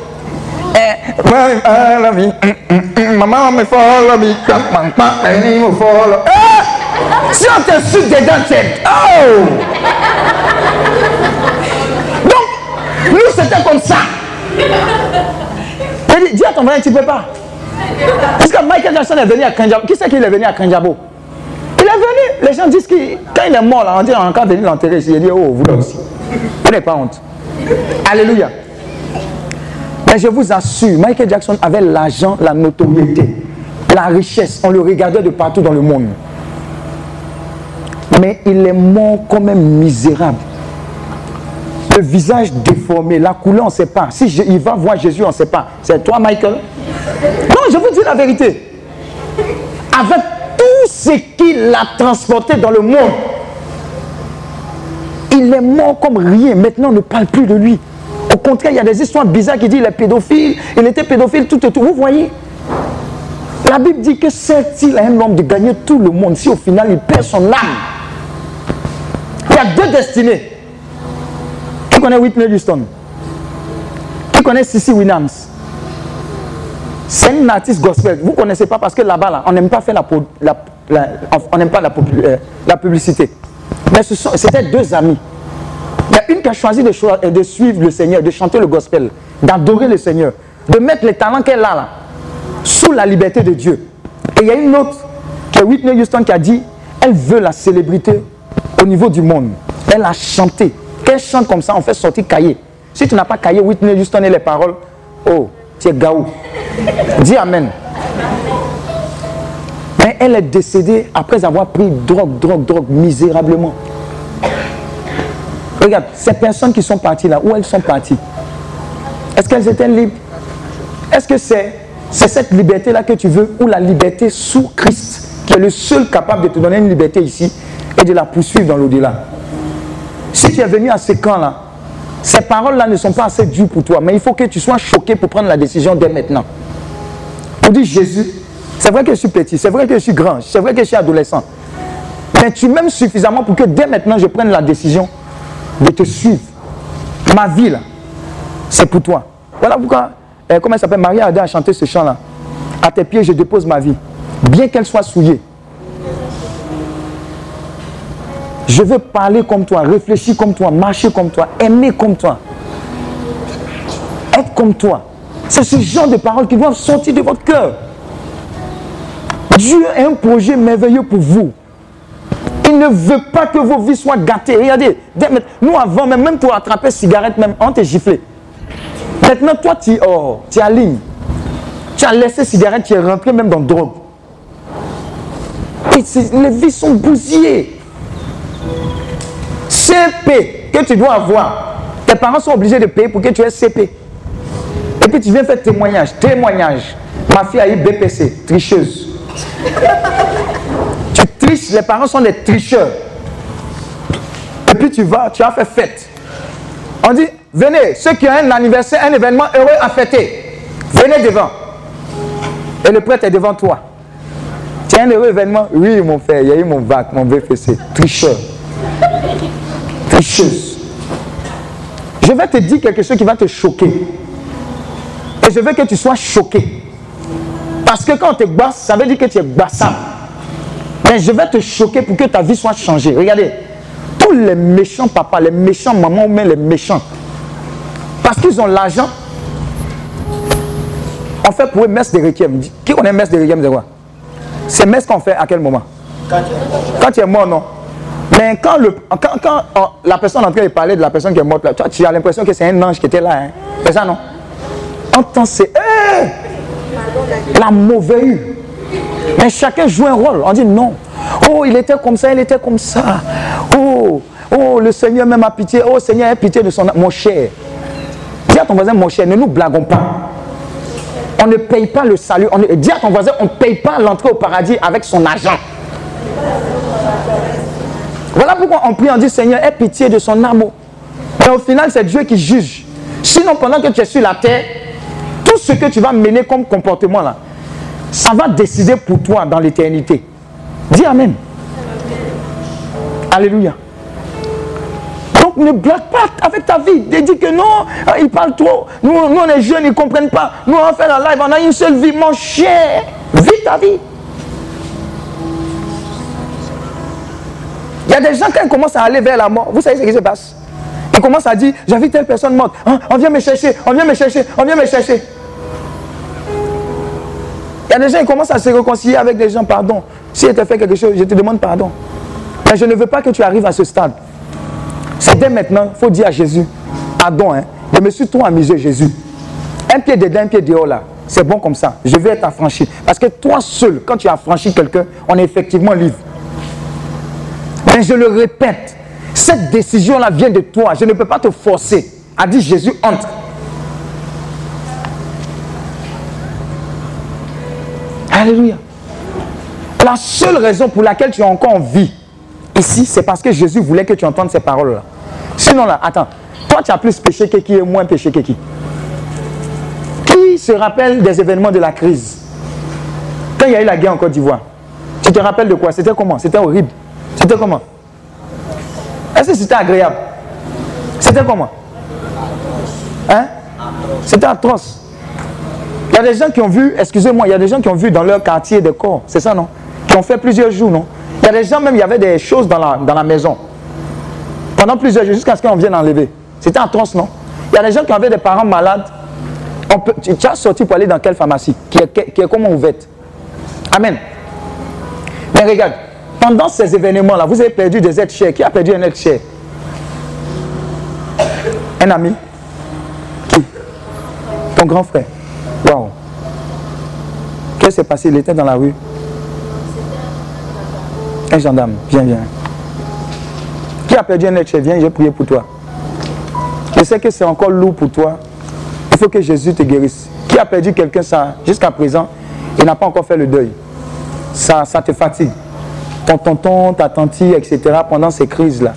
Eh. Mm, mm, mm, Maman me follow me. Si on t'insulte dedans, c'est. Oh! Donc, nous c'était comme ça. Dis à ton frère, tu peux pas. Parce que Michael Jackson est venu à Kanjabo. Qui c'est qui est venu à Kanjabo? Il est venu. Les gens disent que quand il est mort, là, on dit encore venu l'enterrer. Il dit, oh, vous là aussi. Vous n'avez pas honte. Alléluia. Mais je vous assure, Michael Jackson avait l'argent, la notoriété, la richesse. On le regardait de partout dans le monde. Mais il est mort comme un misérable. Le visage déformé, la couleur, on ne sait pas. Si je- il va voir Jésus, on ne sait pas. C'est toi, Michael? Non, je vous dis la vérité. Avec tout ce qu'il a transporté dans le monde, il est mort comme rien. Maintenant, on ne parle plus de lui. Au contraire, il y a des histoires bizarres qui disent qu'il est pédophile. Il était pédophile, tout et tout. Vous voyez? La Bible dit que sert-il à un homme de gagner tout le monde si au final il perd son âme? Il y a deux destinées. Qui connaît Whitney Houston? Qui connaît Sissy Winans C'est une artiste gospel. Vous ne connaissez pas parce que là-bas, là, on n'aime pas faire la, la- on n'aime pas la, euh, publicité. Mais c'était deux amis. Il y a une qui a choisi de, de suivre le Seigneur, de chanter le gospel, d'adorer le Seigneur, de mettre les talents qu'elle a là, sous la liberté de Dieu. Et il y a une autre, qui est Whitney Houston, qui a dit, elle veut la célébrité au niveau du monde. Elle a chanté. Quand elle chante comme ça, on fait sortir cahier. Si tu n'as pas cahier Whitney Houston et les paroles, oh, tu es gaou. Dis Amen. Mais elle est décédée après avoir pris drogue, drogue, drogue, misérablement. Regarde, ces personnes qui sont parties là, où elles sont parties Est-ce qu'elles étaient libres? Est-ce que c'est c'est cette liberté-là que tu veux ou la liberté sous Christ qui est le seul capable de te donner une liberté ici et de la poursuivre dans l'au-delà? Si tu es venu à ce camp-là, ces paroles-là ne sont pas assez dures pour toi, mais il faut que tu sois choqué pour prendre la décision dès maintenant. Pour dire Jésus, c'est vrai que je suis petit, c'est vrai que je suis grand, c'est vrai que je suis adolescent, mais tu m'aimes suffisamment pour que dès maintenant je prenne la décision de te suivre. Ma vie, là, c'est pour toi. Voilà pourquoi, euh, comment elle s'appelle Maria Ada a chanté ce chant-là. À tes pieds, je dépose ma vie. Bien qu'elle soit souillée. Je veux parler comme toi, réfléchir comme toi, marcher comme toi, aimer comme toi. Être comme toi. C'est ce genre de paroles qui doivent sortir de votre cœur. Dieu a un projet merveilleux pour vous. Il ne veut pas que vos vies soient gâtées. Regardez, nous avant, même, même pour attraper cigarette, même, on t'a giflé. Maintenant, toi, tu, oh, tu alignes. Tu as laissé cigarette, tu es rentré même dans drogue. Et les vies sont bousillées. CP que tu dois avoir. Tes parents sont obligés de payer pour que tu aies CP. Et puis tu viens faire témoignage. Témoignage. Ma fille a eu BPC, tricheuse. tu triches, les parents sont des tricheurs. Et puis tu vas, tu as fait fête. On dit, venez, ceux qui ont un anniversaire, un événement heureux à fêter, venez devant. Et le prêtre est devant toi. As un heureux événement Oui, mon frère, il y a eu mon bac, mon BPC. Tricheur. Tricheuse. Je vais te dire quelque chose qui va te choquer. Et je veux que tu sois choqué. Parce que quand on te basse, ça veut dire que tu es bassable. Mais je vais te choquer pour que ta vie soit changée. Regardez, tous les méchants papas, les méchants mamans ou même les méchants, parce qu'ils ont l'argent, on fait pour eux messe de requiem. Qui connaît messe de requiem, c'est quoi? C'est messe qu'on fait à quel moment? Quand tu es mort, non? Mais quand, le, quand, quand, oh, la personne en train de parler de la personne qui est morte, là, toi, tu as l'impression que c'est un ange qui était là. Hein? C'est ça, non? Entends, c'est hey! la mauvaise. Mais chacun joue un rôle. On dit non. Oh, il était comme ça, il était comme ça. Oh, oh, le Seigneur même a pitié. Oh, Seigneur, aie pitié de son. Mon cher. Dis à ton voisin, mon cher, ne nous blaguons pas. On ne paye pas le salut. On dis à ton voisin, on ne paye pas l'entrée au paradis avec son argent. Pourquoi on prie, on dit Seigneur, aie pitié de son âme. Mais au final, c'est Dieu qui juge. Sinon, pendant que tu es sur la terre, tout ce que tu vas mener comme comportement là, ça va décider pour toi dans l'éternité. Dis Amen. Alléluia. ne blague pas avec ta vie. Dis que non, euh, ils parlent trop. Nous, nous, on est jeunes, ils ne comprennent pas. Nous, on faire la live, on a une seule vie. Mon cher, vis ta vie. A des gens, quand ils commencent à aller vers la mort, vous savez ce qui se passe? Ils commencent à dire, j'ai vu telle personne morte. Hein, on vient me chercher, on vient me chercher, on vient me chercher. Il y a des gens qui commencent à se réconcilier avec des gens, pardon. Si je te fait quelque chose, je te demande pardon. Mais je ne veux pas que tu arrives à ce stade. C'est dès maintenant, il faut dire à Jésus, pardon, hein, je me suis trop amusé, Jésus. Un pied dedans, un pied dehors là. C'est bon comme ça. Je vais être affranchi. Parce que toi seul, quand tu as affranchi quelqu'un, on est effectivement libre. Mais je le répète, cette décision-là vient de toi. Je ne peux pas te forcer. A dit Jésus, entre. Alléluia. La seule raison pour laquelle tu es encore en vie ici, c'est parce que Jésus voulait que tu entendes ces paroles-là. Sinon, là, attends, toi tu as plus péché que qui et moins péché que qui? Qui se rappelle des événements de la crise? Quand il y a eu la guerre en Côte d'Ivoire, tu te rappelles de quoi? C'était comment? C'était horrible. C'était comment? Est-ce que c'était agréable? C'était comment? Hein? C'était atroce. Il y a des gens qui ont vu, excusez-moi, il y a des gens qui ont vu dans leur quartier des corps, c'est ça non? Qui ont fait plusieurs jours, non? Il y a des gens même, il y avait des choses dans la, maison. Pendant plusieurs jours, jusqu'à ce qu'on vienne enlever. C'était atroce, non? Il y a des gens qui avaient des parents malades. On peut, tu, as sorti pour aller dans quelle pharmacie? Qui est, qui est comment ouverte Amen. Mais regarde, pendant ces événements-là, vous avez perdu des êtres chers. Qui a perdu un être cher Un ami Qui? Ton grand frère. Waouh. Qu'est-ce qui s'est passé? Il était dans la rue. Un gendarme. Viens, viens. Qui a perdu un être cher Viens, j'ai prié pour toi. Je sais que c'est encore lourd pour toi. Il faut que Jésus te guérisse. Qui a perdu quelqu'un ça jusqu'à présent Il n'a pas encore fait le deuil? Ça, ça te fatigue ton tonton, ta tante, etc., pendant ces crises-là.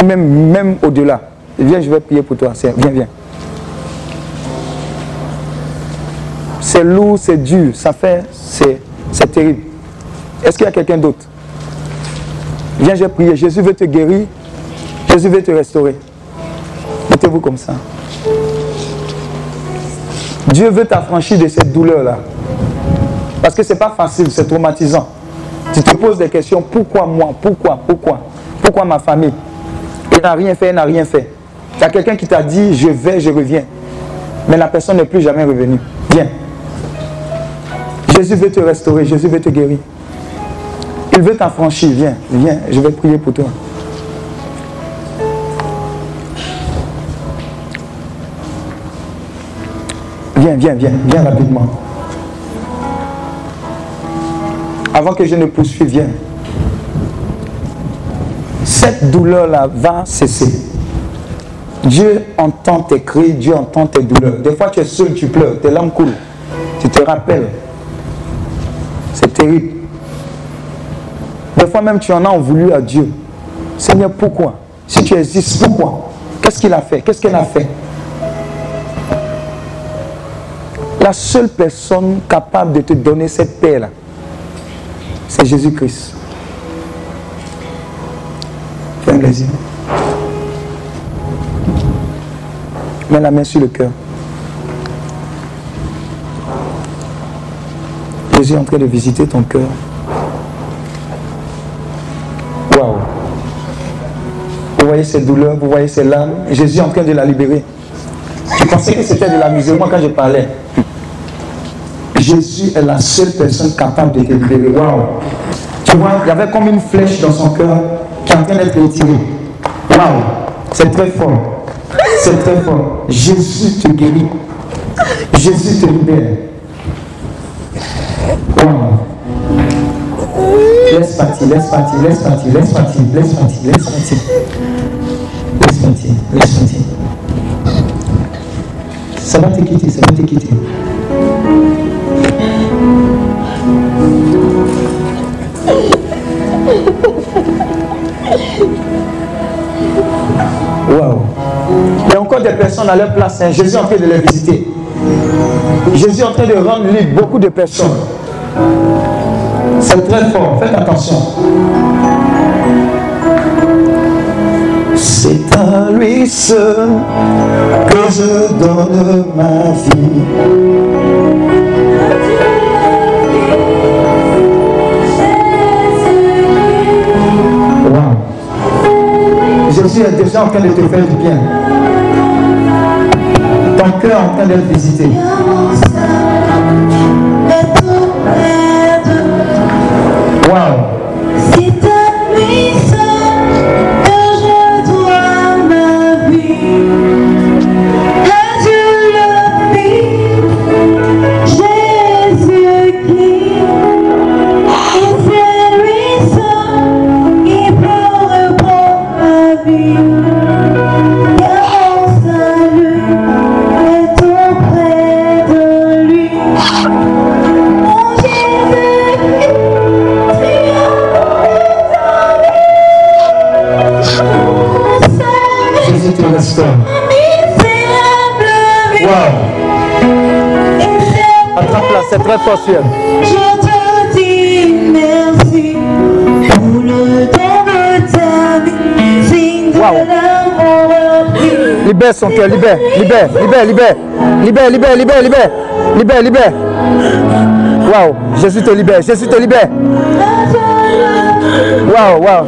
Ou même, même au-delà. Viens, je vais prier pour toi. Viens, viens. C'est lourd, c'est dur, ça fait, c'est terrible. Est-ce qu'il y a quelqu'un d'autre? Viens, je vais prier. Jésus veut te guérir. Jésus veut te restaurer. Mettez-vous comme ça. Dieu veut t'affranchir de cette douleur-là. Parce que ce n'est pas facile, c'est traumatisant. Tu te poses des questions, pourquoi moi Pourquoi Pourquoi Pourquoi ma famille? Il n'a rien fait, il n'a rien fait. Il y a quelqu'un qui t'a dit, je vais, je reviens. Mais la personne n'est plus jamais revenue. Viens. Jésus veut te restaurer, Jésus veut te guérir. Il veut t'affranchir. Viens, viens, je vais prier pour toi. Viens, viens, viens, viens rapidement. Avant que je ne poursuive, viens. Cette douleur-là va cesser. Dieu entend tes cris, Dieu entend tes douleurs. Des fois, tu es seul, tu pleures, tes larmes coulent. Tu te rappelles. C'est terrible. Des fois même, tu en as voulu à Dieu. Seigneur, pourquoi? Si tu existes, pourquoi? Qu'est-ce qu'il a fait? Qu'est-ce qu'elle a fait? La seule personne capable de te donner cette paix-là, c'est Jésus-Christ. Fais un plaisir. Mets la main sur le cœur. Jésus est en train de visiter ton cœur. Waouh. Vous voyez ces douleurs, vous voyez ces larmes. Jésus est en train de la libérer. Je pensais que c'était de l'amusement quand je parlais. Jésus est la seule personne capable de te libérer. Waouh. Tu vois, il y avait comme une flèche dans son cœur qui en train d'être retirée. Waouh. C'est très fort. C'est très fort. Jésus te guérit. Jésus te libère. Waouh. Laisse partir, laisse partir, laisse partir, laisse partir, laisse partir, laisse partir. Laisse partir, laisse partir. Ça va te quitter, ça va te quitter. Personnes à leur place. Hein. Jésus est en train de les visiter. Jésus est en train de rendre libre beaucoup de personnes. C'est très fort. Faites attention. C'est à lui seul que je donne ma vie. Jésus est déjà en train de te faire du bien. Ton cœur en train d'être visité. Wow. Je te dis merci pour le pris. Libère son cœur, libère, libère, libère, libère, libère, libère, libère, libère, libère, libère. Waouh, Jésus te libère, Jésus te libère. Waouh, waouh.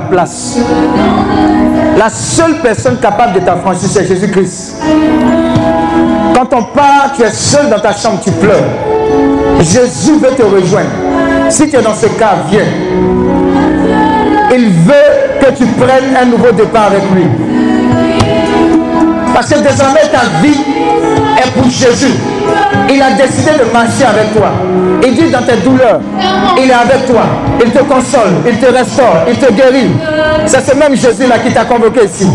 Place. La seule personne capable de t'affranchir, c'est Jésus-Christ. Quand on part, tu es seul dans ta chambre, tu pleures. Jésus veut te rejoindre. Si tu es dans ce cas, viens. Il veut que tu prennes un nouveau départ avec lui. Parce que désormais ta vie est pour Jésus. Il a décidé de marcher avec toi. Il dit dans tes douleurs, il est avec toi. Il te console, il te restaure, il te guérit. C'est ce même Jésus-là qui t'a convoqué ici.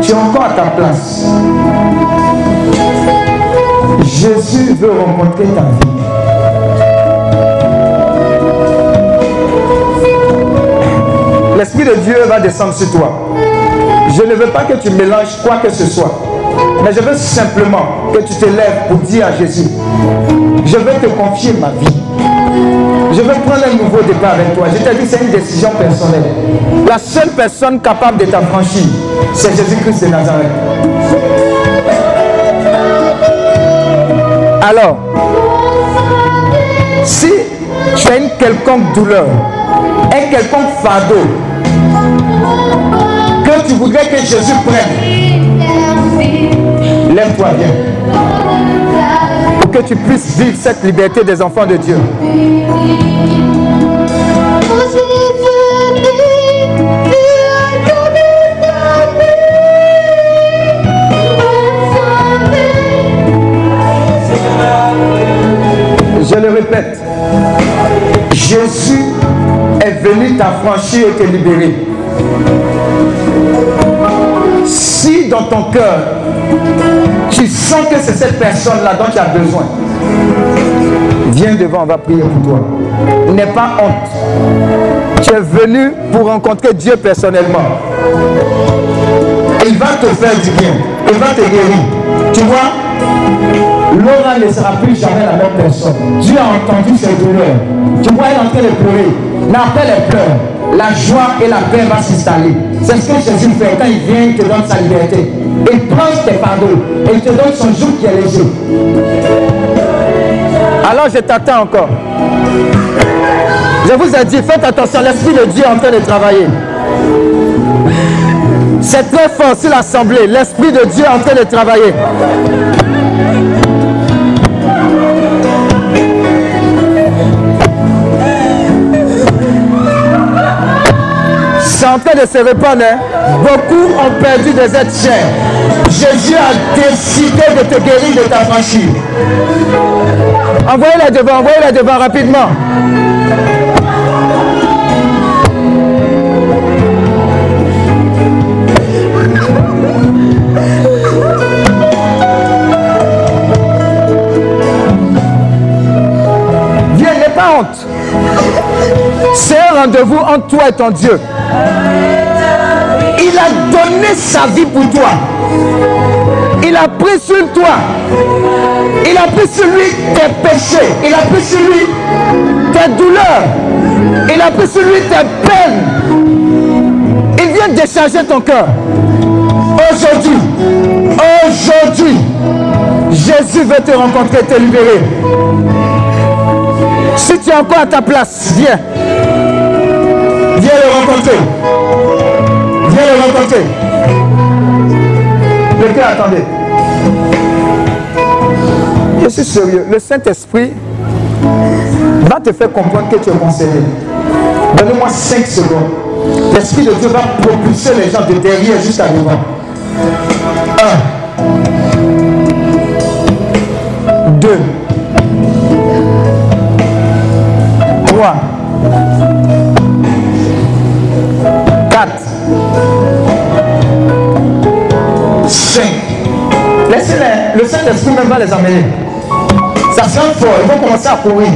Tu es encore à ta place. Jésus veut rencontrer ta vie. L'Esprit de Dieu va descendre sur toi. Je ne veux pas que tu mélanges quoi que ce soit. Mais je veux simplement que tu te lèves pour dire à Jésus, je veux te confier ma vie. Je veux prendre un nouveau départ avec toi. Je t'ai dit, c'est une décision personnelle. La seule personne capable de t'affranchir, c'est Jésus-Christ de Nazareth. Alors, si tu as une quelconque douleur, un quelconque fardeau, que tu voudrais que Jésus prenne, lève-toi bien. Que tu puisses vivre cette liberté des enfants de Dieu. Je le répète, Jésus est t'affranchir et te libérer. Si dans ton cœur, tu sens que c'est cette personne-là dont tu as besoin, viens devant, on va prier pour toi. N'aie pas honte. Tu es venu pour rencontrer Dieu personnellement. Il va te faire du bien. Il va te guérir. Tu vois, Laura ne sera plus jamais la même personne. Dieu a entendu ses douleurs. Tu vois, elle est en train de pleurer. N'appelle les pleurs. La joie et la paix vont s'installer. C'est ce que Jésus fait quand il vient, il te donne sa liberté. Il prend tes fardeaux et il te donne son jour qui est léger. Alors je t'attends encore. Je vous ai dit, faites attention, l'Esprit de Dieu est en train de travailler. C'est très fort sur l'Assemblée. L'Esprit de Dieu est en train de travailler. C'est de se répandre. hein. Beaucoup ont perdu des êtres chers. Jésus a décidé de te guérir, de t'affranchir. Envoyez-la devant, envoyez-la devant rapidement. Viens, n'aie pas honte. C'est un rendez-vous entre toi et ton Dieu. Il a donné sa vie pour toi. Il a pris sur toi. Il a pris sur lui tes péchés. Il a pris sur lui tes douleurs. Il a pris sur lui tes peines. Il vient décharger ton cœur. Aujourd'hui, aujourd'hui, Jésus veut te rencontrer, te libérer. Si tu es encore à ta place, viens. Viens le rencontrer. Viens le rencontrer. Le cœur, attendez. Je suis sérieux. Le Saint-Esprit va te faire comprendre que tu es conseillé. Donnez-moi 5 secondes. L'Esprit de Dieu va propulser les gens de derrière jusqu'à devant. Saint-Esprit même va les emmener. Ça sent fort. Ils vont commencer à courir.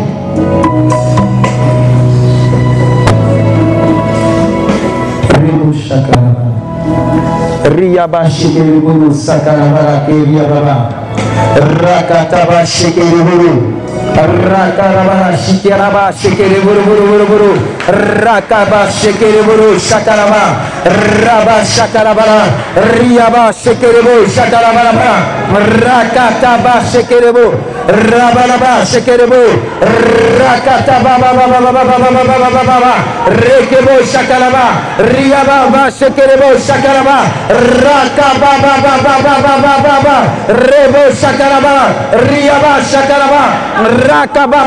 Shikiriburu sakarabara. Rakataba buru buru. Rakaba Shekereburu Shataraba Raba Shatarabara Riaba Shekerebu Shatarabarabara Rakataba Shekerebu Rabaraba Shekerebu Rakataba Rekebo Shakaraba Riaba Shekerebu Shakaraba Rakaba Rebo Shakaraba Riaba Shakaraba Rakaba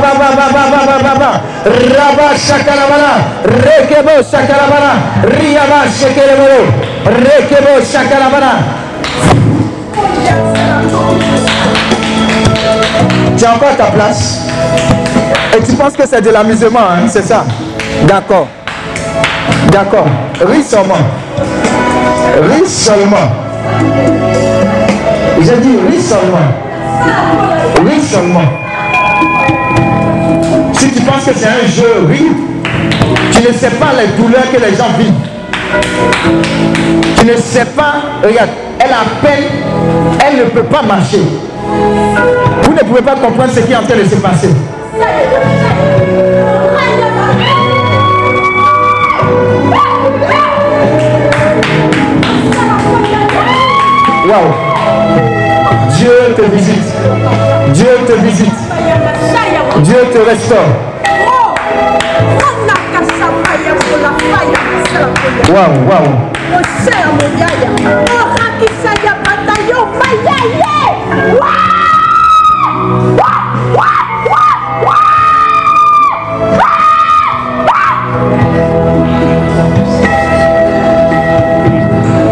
Raba Shakaraba Rekebo shikiribu. Rekebo shakarabara. Tu as encore ta place. Et tu penses que c'est de l'amusement, hein, c'est ça D'accord. D'accord. Ris seulement. Ris seulement. J'ai dit ris seulement. Ris seulement. Si tu penses que c'est un jeu, ris. Tu ne sais pas les douleurs que les gens vivent. Tu ne sais pas, regarde, elle a peine, elle ne peut pas marcher. Vous ne pouvez pas comprendre ce qui est en train de se passer. Waouh! Dieu te visite. Dieu te visite. Dieu te restaure. Waouh, waouh.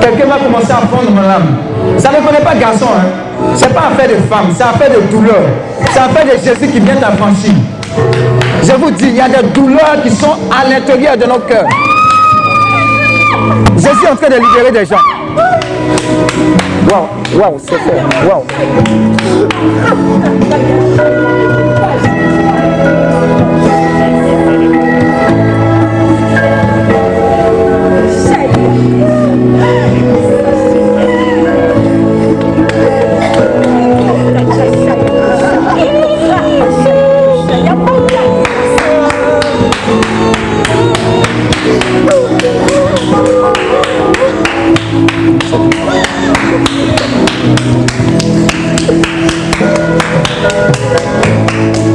Quelqu'un va commencer à prendre mon âme. Ça ne connaît pas garçon, hein. C'est pas affaire de femme, c'est affaire de douleur. C'est affaire de Jésus qui vient t'affranchir. Je vous dis, il y a des douleurs qui sont à l'intérieur de nos cœurs. Jésus est en train de libérer des gens. Waouh, waouh, c'est fort. Waouh.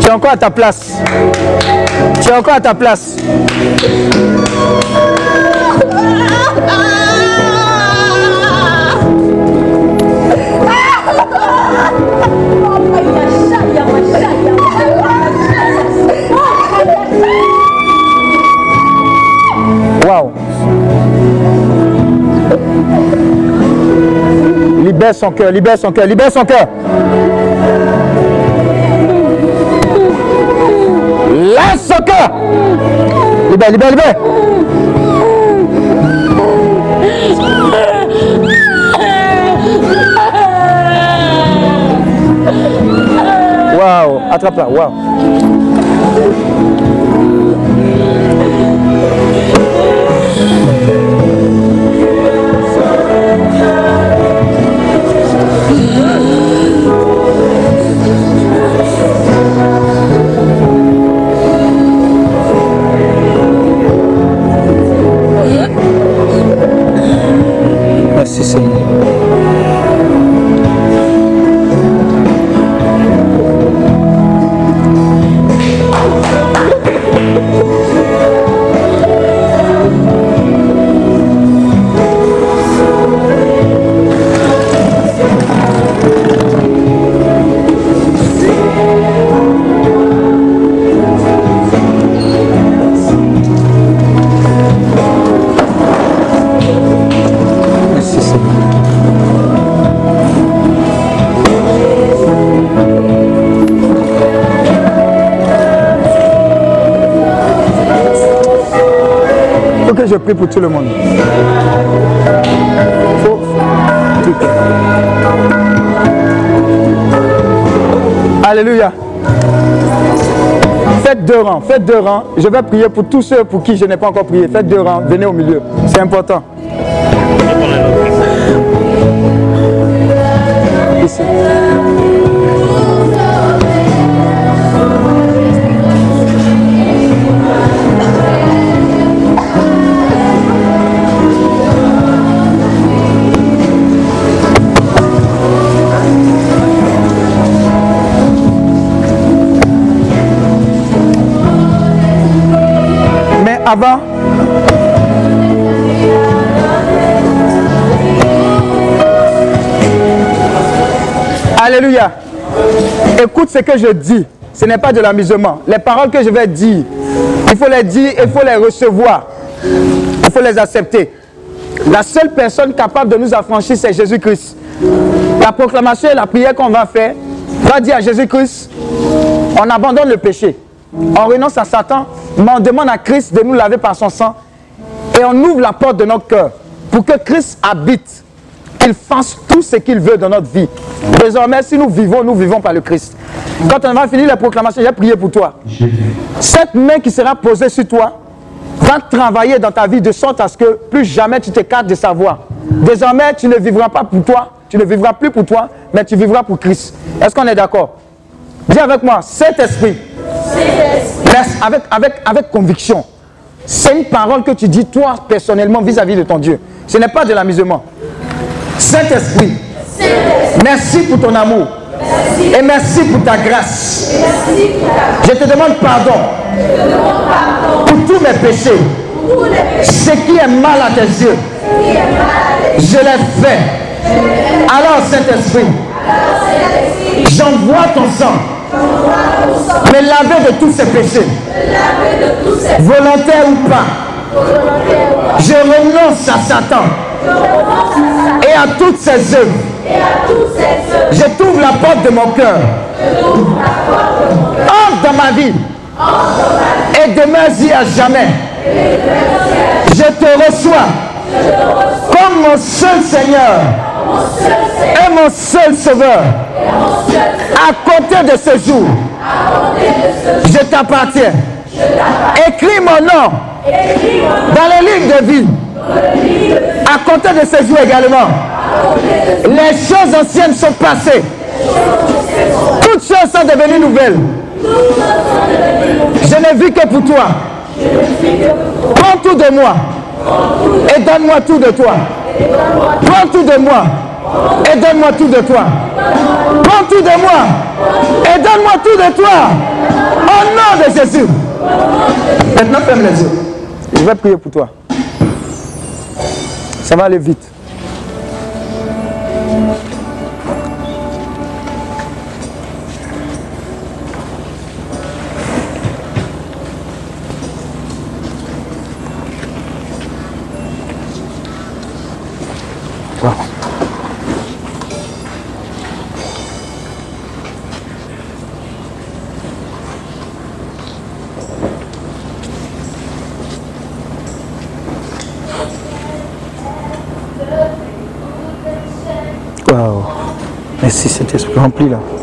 Tu es encore à ta place. Tu es encore à ta place. Son cœur, libère son cœur, libère son cœur. Laisse son cœur. Libère, libère, libère. Waouh, attrape-la, waouh. Merci Pour tout le monde. Alléluia. Faites deux rangs, faites deux rangs. Je vais prier pour tous ceux pour qui je n'ai pas encore prié. Faites deux rangs, venez au milieu. C'est important. Ici. Avant, Alléluia. Écoute ce que je dis. Ce n'est pas de l'amusement. Les paroles que je vais dire, il faut les dire, il faut les recevoir. Il faut les accepter. La seule personne capable de nous affranchir, c'est Jésus-Christ. La proclamation et la prière qu'on va faire va dire à Jésus-Christ, on abandonne le péché. On renonce à Satan, mais on demande à Christ de nous laver par son sang. Et on ouvre la porte de notre cœur pour que Christ habite, qu'il fasse tout ce qu'il veut dans notre vie. Désormais, si nous vivons, nous vivons par le Christ. Quand on va finir la proclamation, j'ai prié pour toi. Cette main qui sera posée sur toi va travailler dans ta vie de sorte à ce que plus jamais tu t'écartes de sa voix. Désormais, tu ne vivras pas pour toi, tu ne vivras plus pour toi, mais tu vivras pour Christ. Est-ce qu'on est d'accord? Dis avec moi, Saint-Esprit, Avec, avec, avec conviction. C'est une parole que tu dis toi personnellement vis-à-vis de ton Dieu. Ce n'est pas de l'amusement. Saint-Esprit, merci pour ton amour. Et merci pour ta grâce. Je te demande pardon pour tous mes péchés. Ce qui est mal à tes yeux, je l'ai fait. Alors, Saint-Esprit, j'envoie ton sang me laver de tous ces péchés, volontaire ou pas. Je renonce à Satan et à toutes ses œuvres. Je t'ouvre la porte de mon cœur. Entre dans ma vie et demeure-y à jamais. Je te reçois comme mon seul Seigneur et mon seul Sauveur. À compter de ce jour, je t'appartiens. Écris mon nom dans les lignes de vie. À compter de ce jour également, les choses anciennes sont passées. Toutes choses sont devenues nouvelles. Je ne vis que pour toi. Prends tout de moi et donne-moi tout de toi. Prends tout de moi et donne-moi tout de toi. Prends tout de moi et donne-moi tout de toi. Au nom de Jésus. Maintenant, ferme les yeux. Je vais prier pour toi. Ça va aller vite. Waouh. Saint-Esprit rempli là.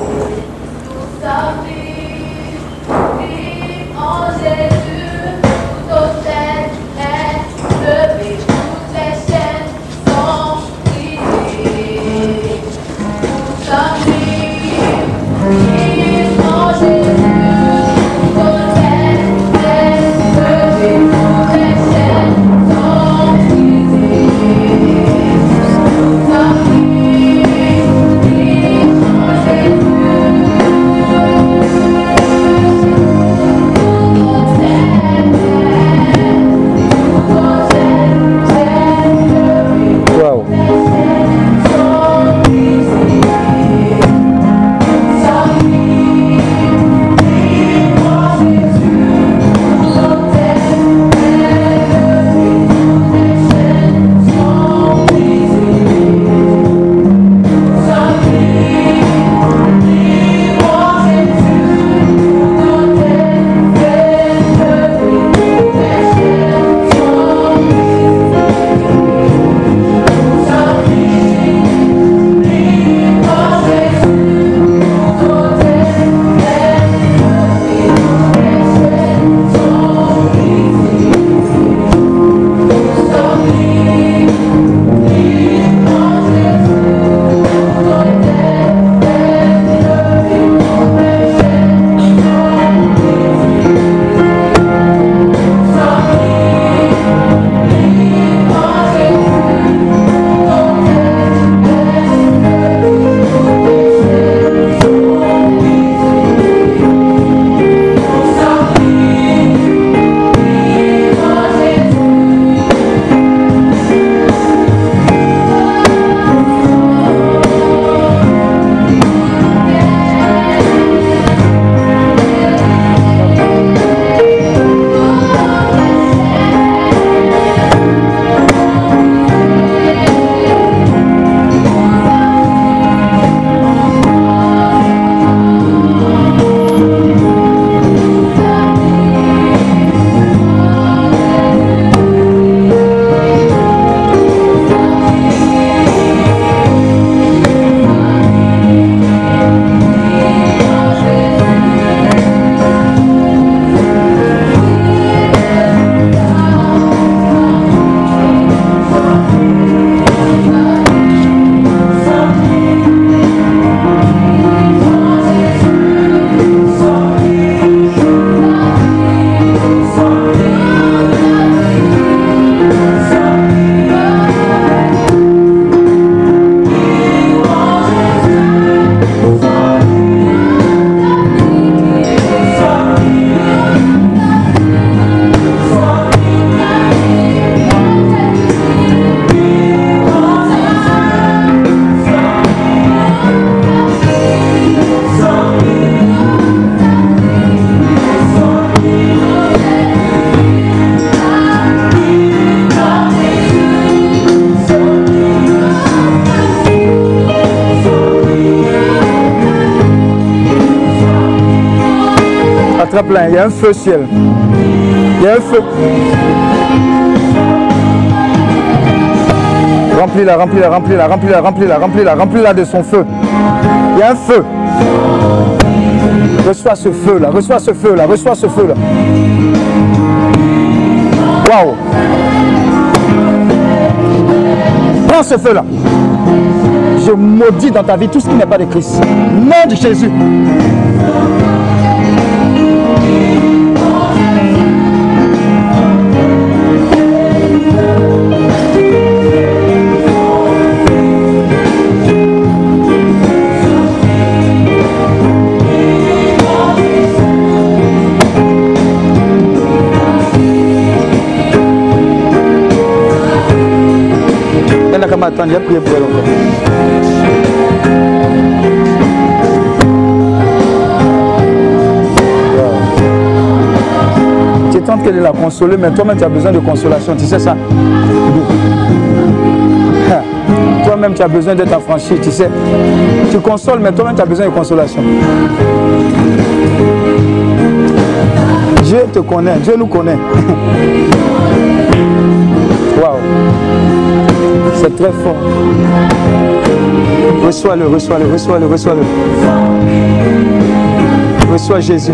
Un feu ciel. Il y a un feu. Remplis-la, remplis-la, remplis-la, remplis-la, remplis-la, remplis-la, remplis-la de son feu. Il y a un feu. Reçois ce feu-là, reçois ce feu-là, reçois ce feu-là. Waouh. Prends ce feu-là. Je maudis dans ta vie tout ce qui n'est pas de Christ. Nom de Jésus. Nenda kama attendre, j'ai prié pour elle encore. Tu tentes qu'elle la consoler, mais toi-même tu as besoin de consolation, tu sais ça. Toi-même tu as besoin d'être affranchi, tu sais. Tu consoles, mais toi-même tu as besoin de consolation. Dieu te connaît, Dieu nous connaît. Waouh. C'est très fort. Reçois-le, reçois-le, reçois-le, reçois-le. Reçois Jésus.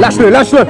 Lâche-le, lâche-le.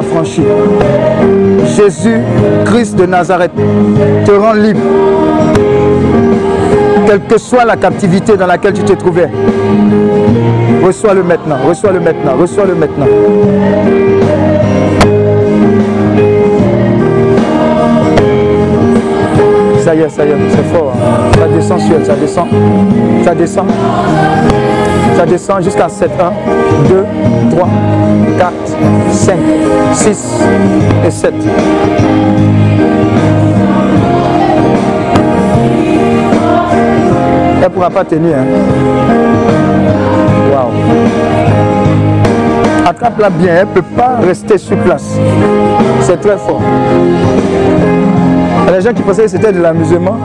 Jésus t'a franchi. Jésus, Christ de Nazareth, te rend libre. Quelle que soit la captivité dans laquelle tu te trouvais. Reçois-le maintenant, reçois-le maintenant, reçois-le maintenant. Ça y est, ça y est, c'est fort. hein. Ça descend ça descend. Ça descend. Ça descend jusqu'à 7. 1, 2, 3, 4, 5, 6 et 7. Elle ne pourra pas tenir. hein. Attrape-la bien, elle ne peut pas rester sur place. C'est très fort. Des gens qui pensaient que c'était de l'amusement.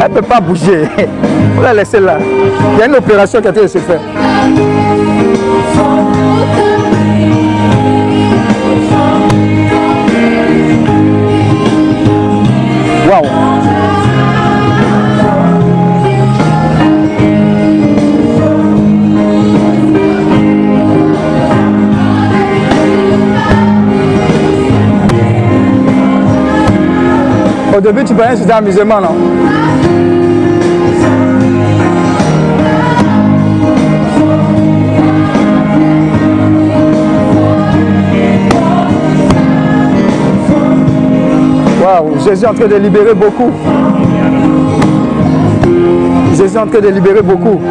Elle ne peut pas bouger. Faut la laisser là. Il y a une opération qui a été se faire. Au début, tu pensais que c'était amusement, non? Waouh, Jésus est en train de libérer beaucoup. Jésus est en train de libérer beaucoup.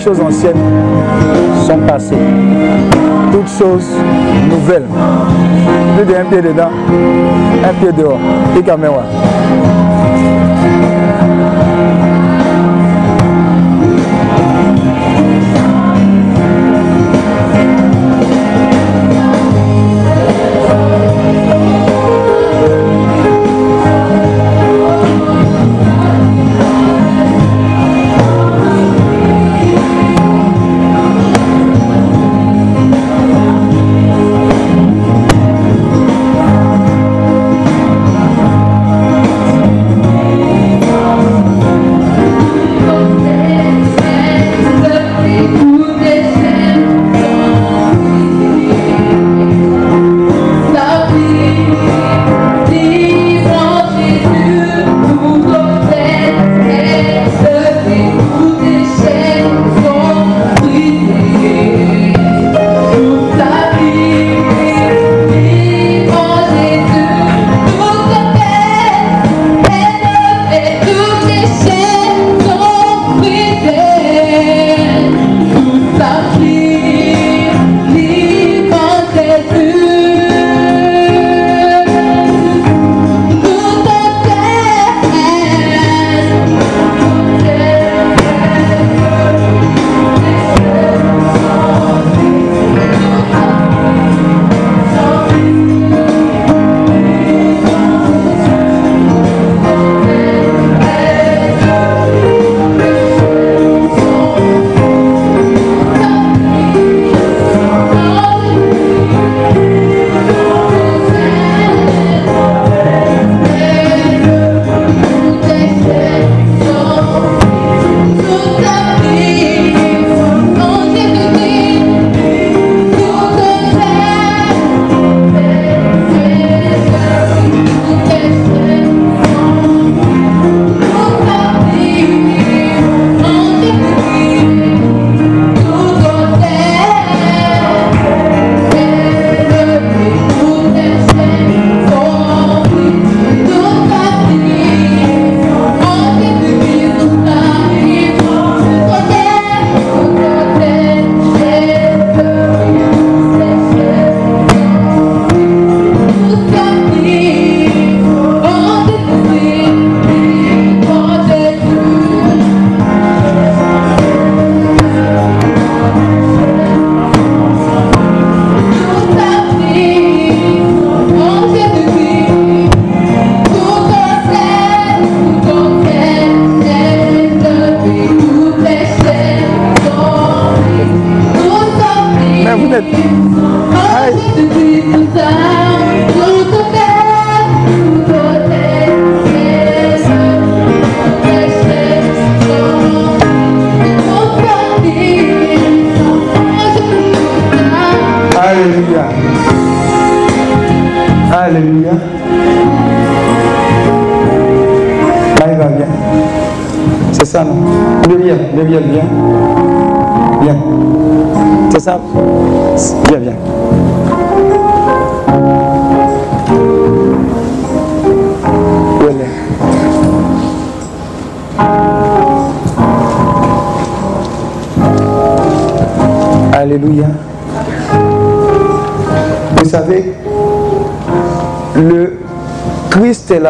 Choses anciennes sont passées. Toutes choses nouvelles. Plus d'un pied dedans, un pied dehors. Et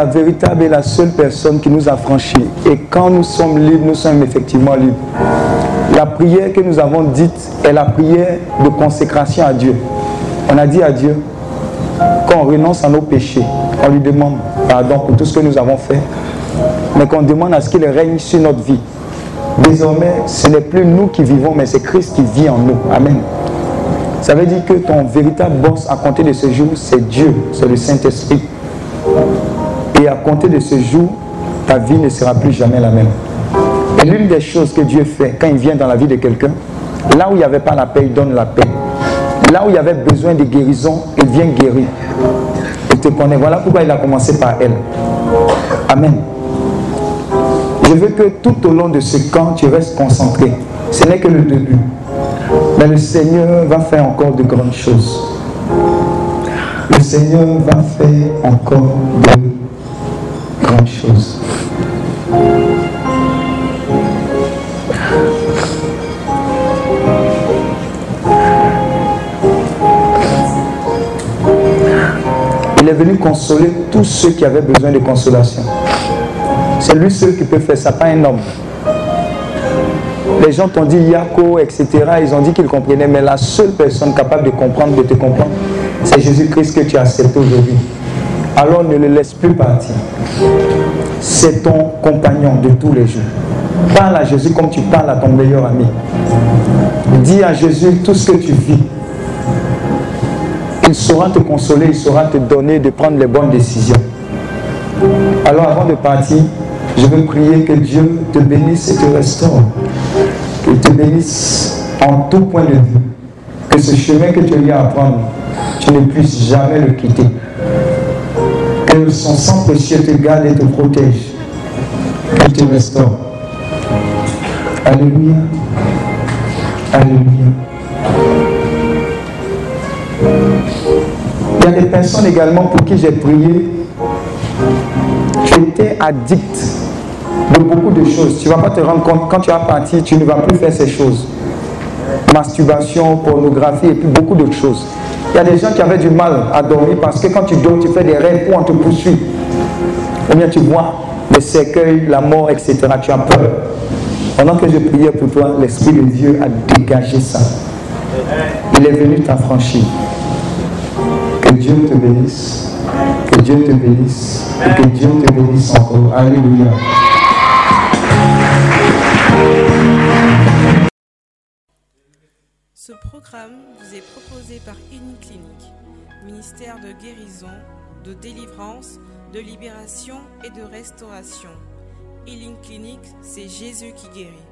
la véritable et la seule personne qui nous a franchis. Et quand nous sommes libres, nous sommes effectivement libres. La prière que nous avons dite est la prière de consécration à Dieu. On a dit à Dieu, quand on renonce à nos péchés, on lui demande pardon pour tout ce que nous avons fait, mais qu'on demande à ce qu'il règne sur notre vie. Désormais, ce n'est plus nous qui vivons, mais c'est Christ qui vit en nous. Amen. Ça veut dire que ton véritable boss à compter de ce jour, c'est Dieu, c'est le Saint-Esprit. Et à compter de ce jour, ta vie ne sera plus jamais la même. Et l'une des choses que Dieu fait quand il vient dans la vie de quelqu'un, là où il n'y avait pas la paix, il donne la paix. Là où il y avait besoin de guérison, il vient guérir. Il te connaît. Voilà pourquoi il a commencé par elle. Amen. Je veux que tout au long de ce camp, tu restes concentré. Ce n'est que le début. Mais le Seigneur va faire encore de grandes choses. Le Seigneur va faire encore de grandes choses. Il est venu consoler tous ceux qui avaient besoin de consolation. C'est lui seul qui peut faire ça, pas un homme. Les gens t'ont dit Yako, etc. Ils ont dit qu'ils comprenaient, mais la seule personne capable de comprendre, de te comprendre, c'est Jésus-Christ que tu as accepté aujourd'hui. Alors ne le laisse plus partir. C'est ton compagnon de tous les jours. Parle à Jésus comme tu parles à ton meilleur ami. Dis à Jésus tout ce que tu vis. Il saura te consoler, il saura te donner de prendre les bonnes décisions. Alors avant de partir, je veux prier que Dieu te bénisse et te restaure. Qu'il te bénisse en tout point de vue. Que ce chemin que tu as à prendre, tu ne puisses jamais le quitter. Que son sang précieux te garde et te protège. Qu'il te restaure. Alléluia. Alléluia. Il y a des personnes également pour qui j'ai prié. Tu étais addict de beaucoup de choses. Tu ne vas pas te rendre compte, quand tu vas partir, tu ne vas plus faire ces choses. Masturbation, pornographie et puis beaucoup d'autres choses. Il y a des gens qui avaient du mal à dormir parce que quand tu dors, tu fais des rêves où on te poursuit. Ou bien tu vois les cercueils, la mort, etc. Tu as peur. Pendant que je priais pour toi, l'Esprit de Dieu a dégagé ça. Il est venu t'affranchir. Que Dieu te bénisse. Que Dieu te bénisse. Et que Dieu te bénisse encore. Alléluia. vous est proposé par Uniclinique, ministère de guérison, de délivrance, de libération et de restauration. Healing Clinique, c'est Jésus qui guérit.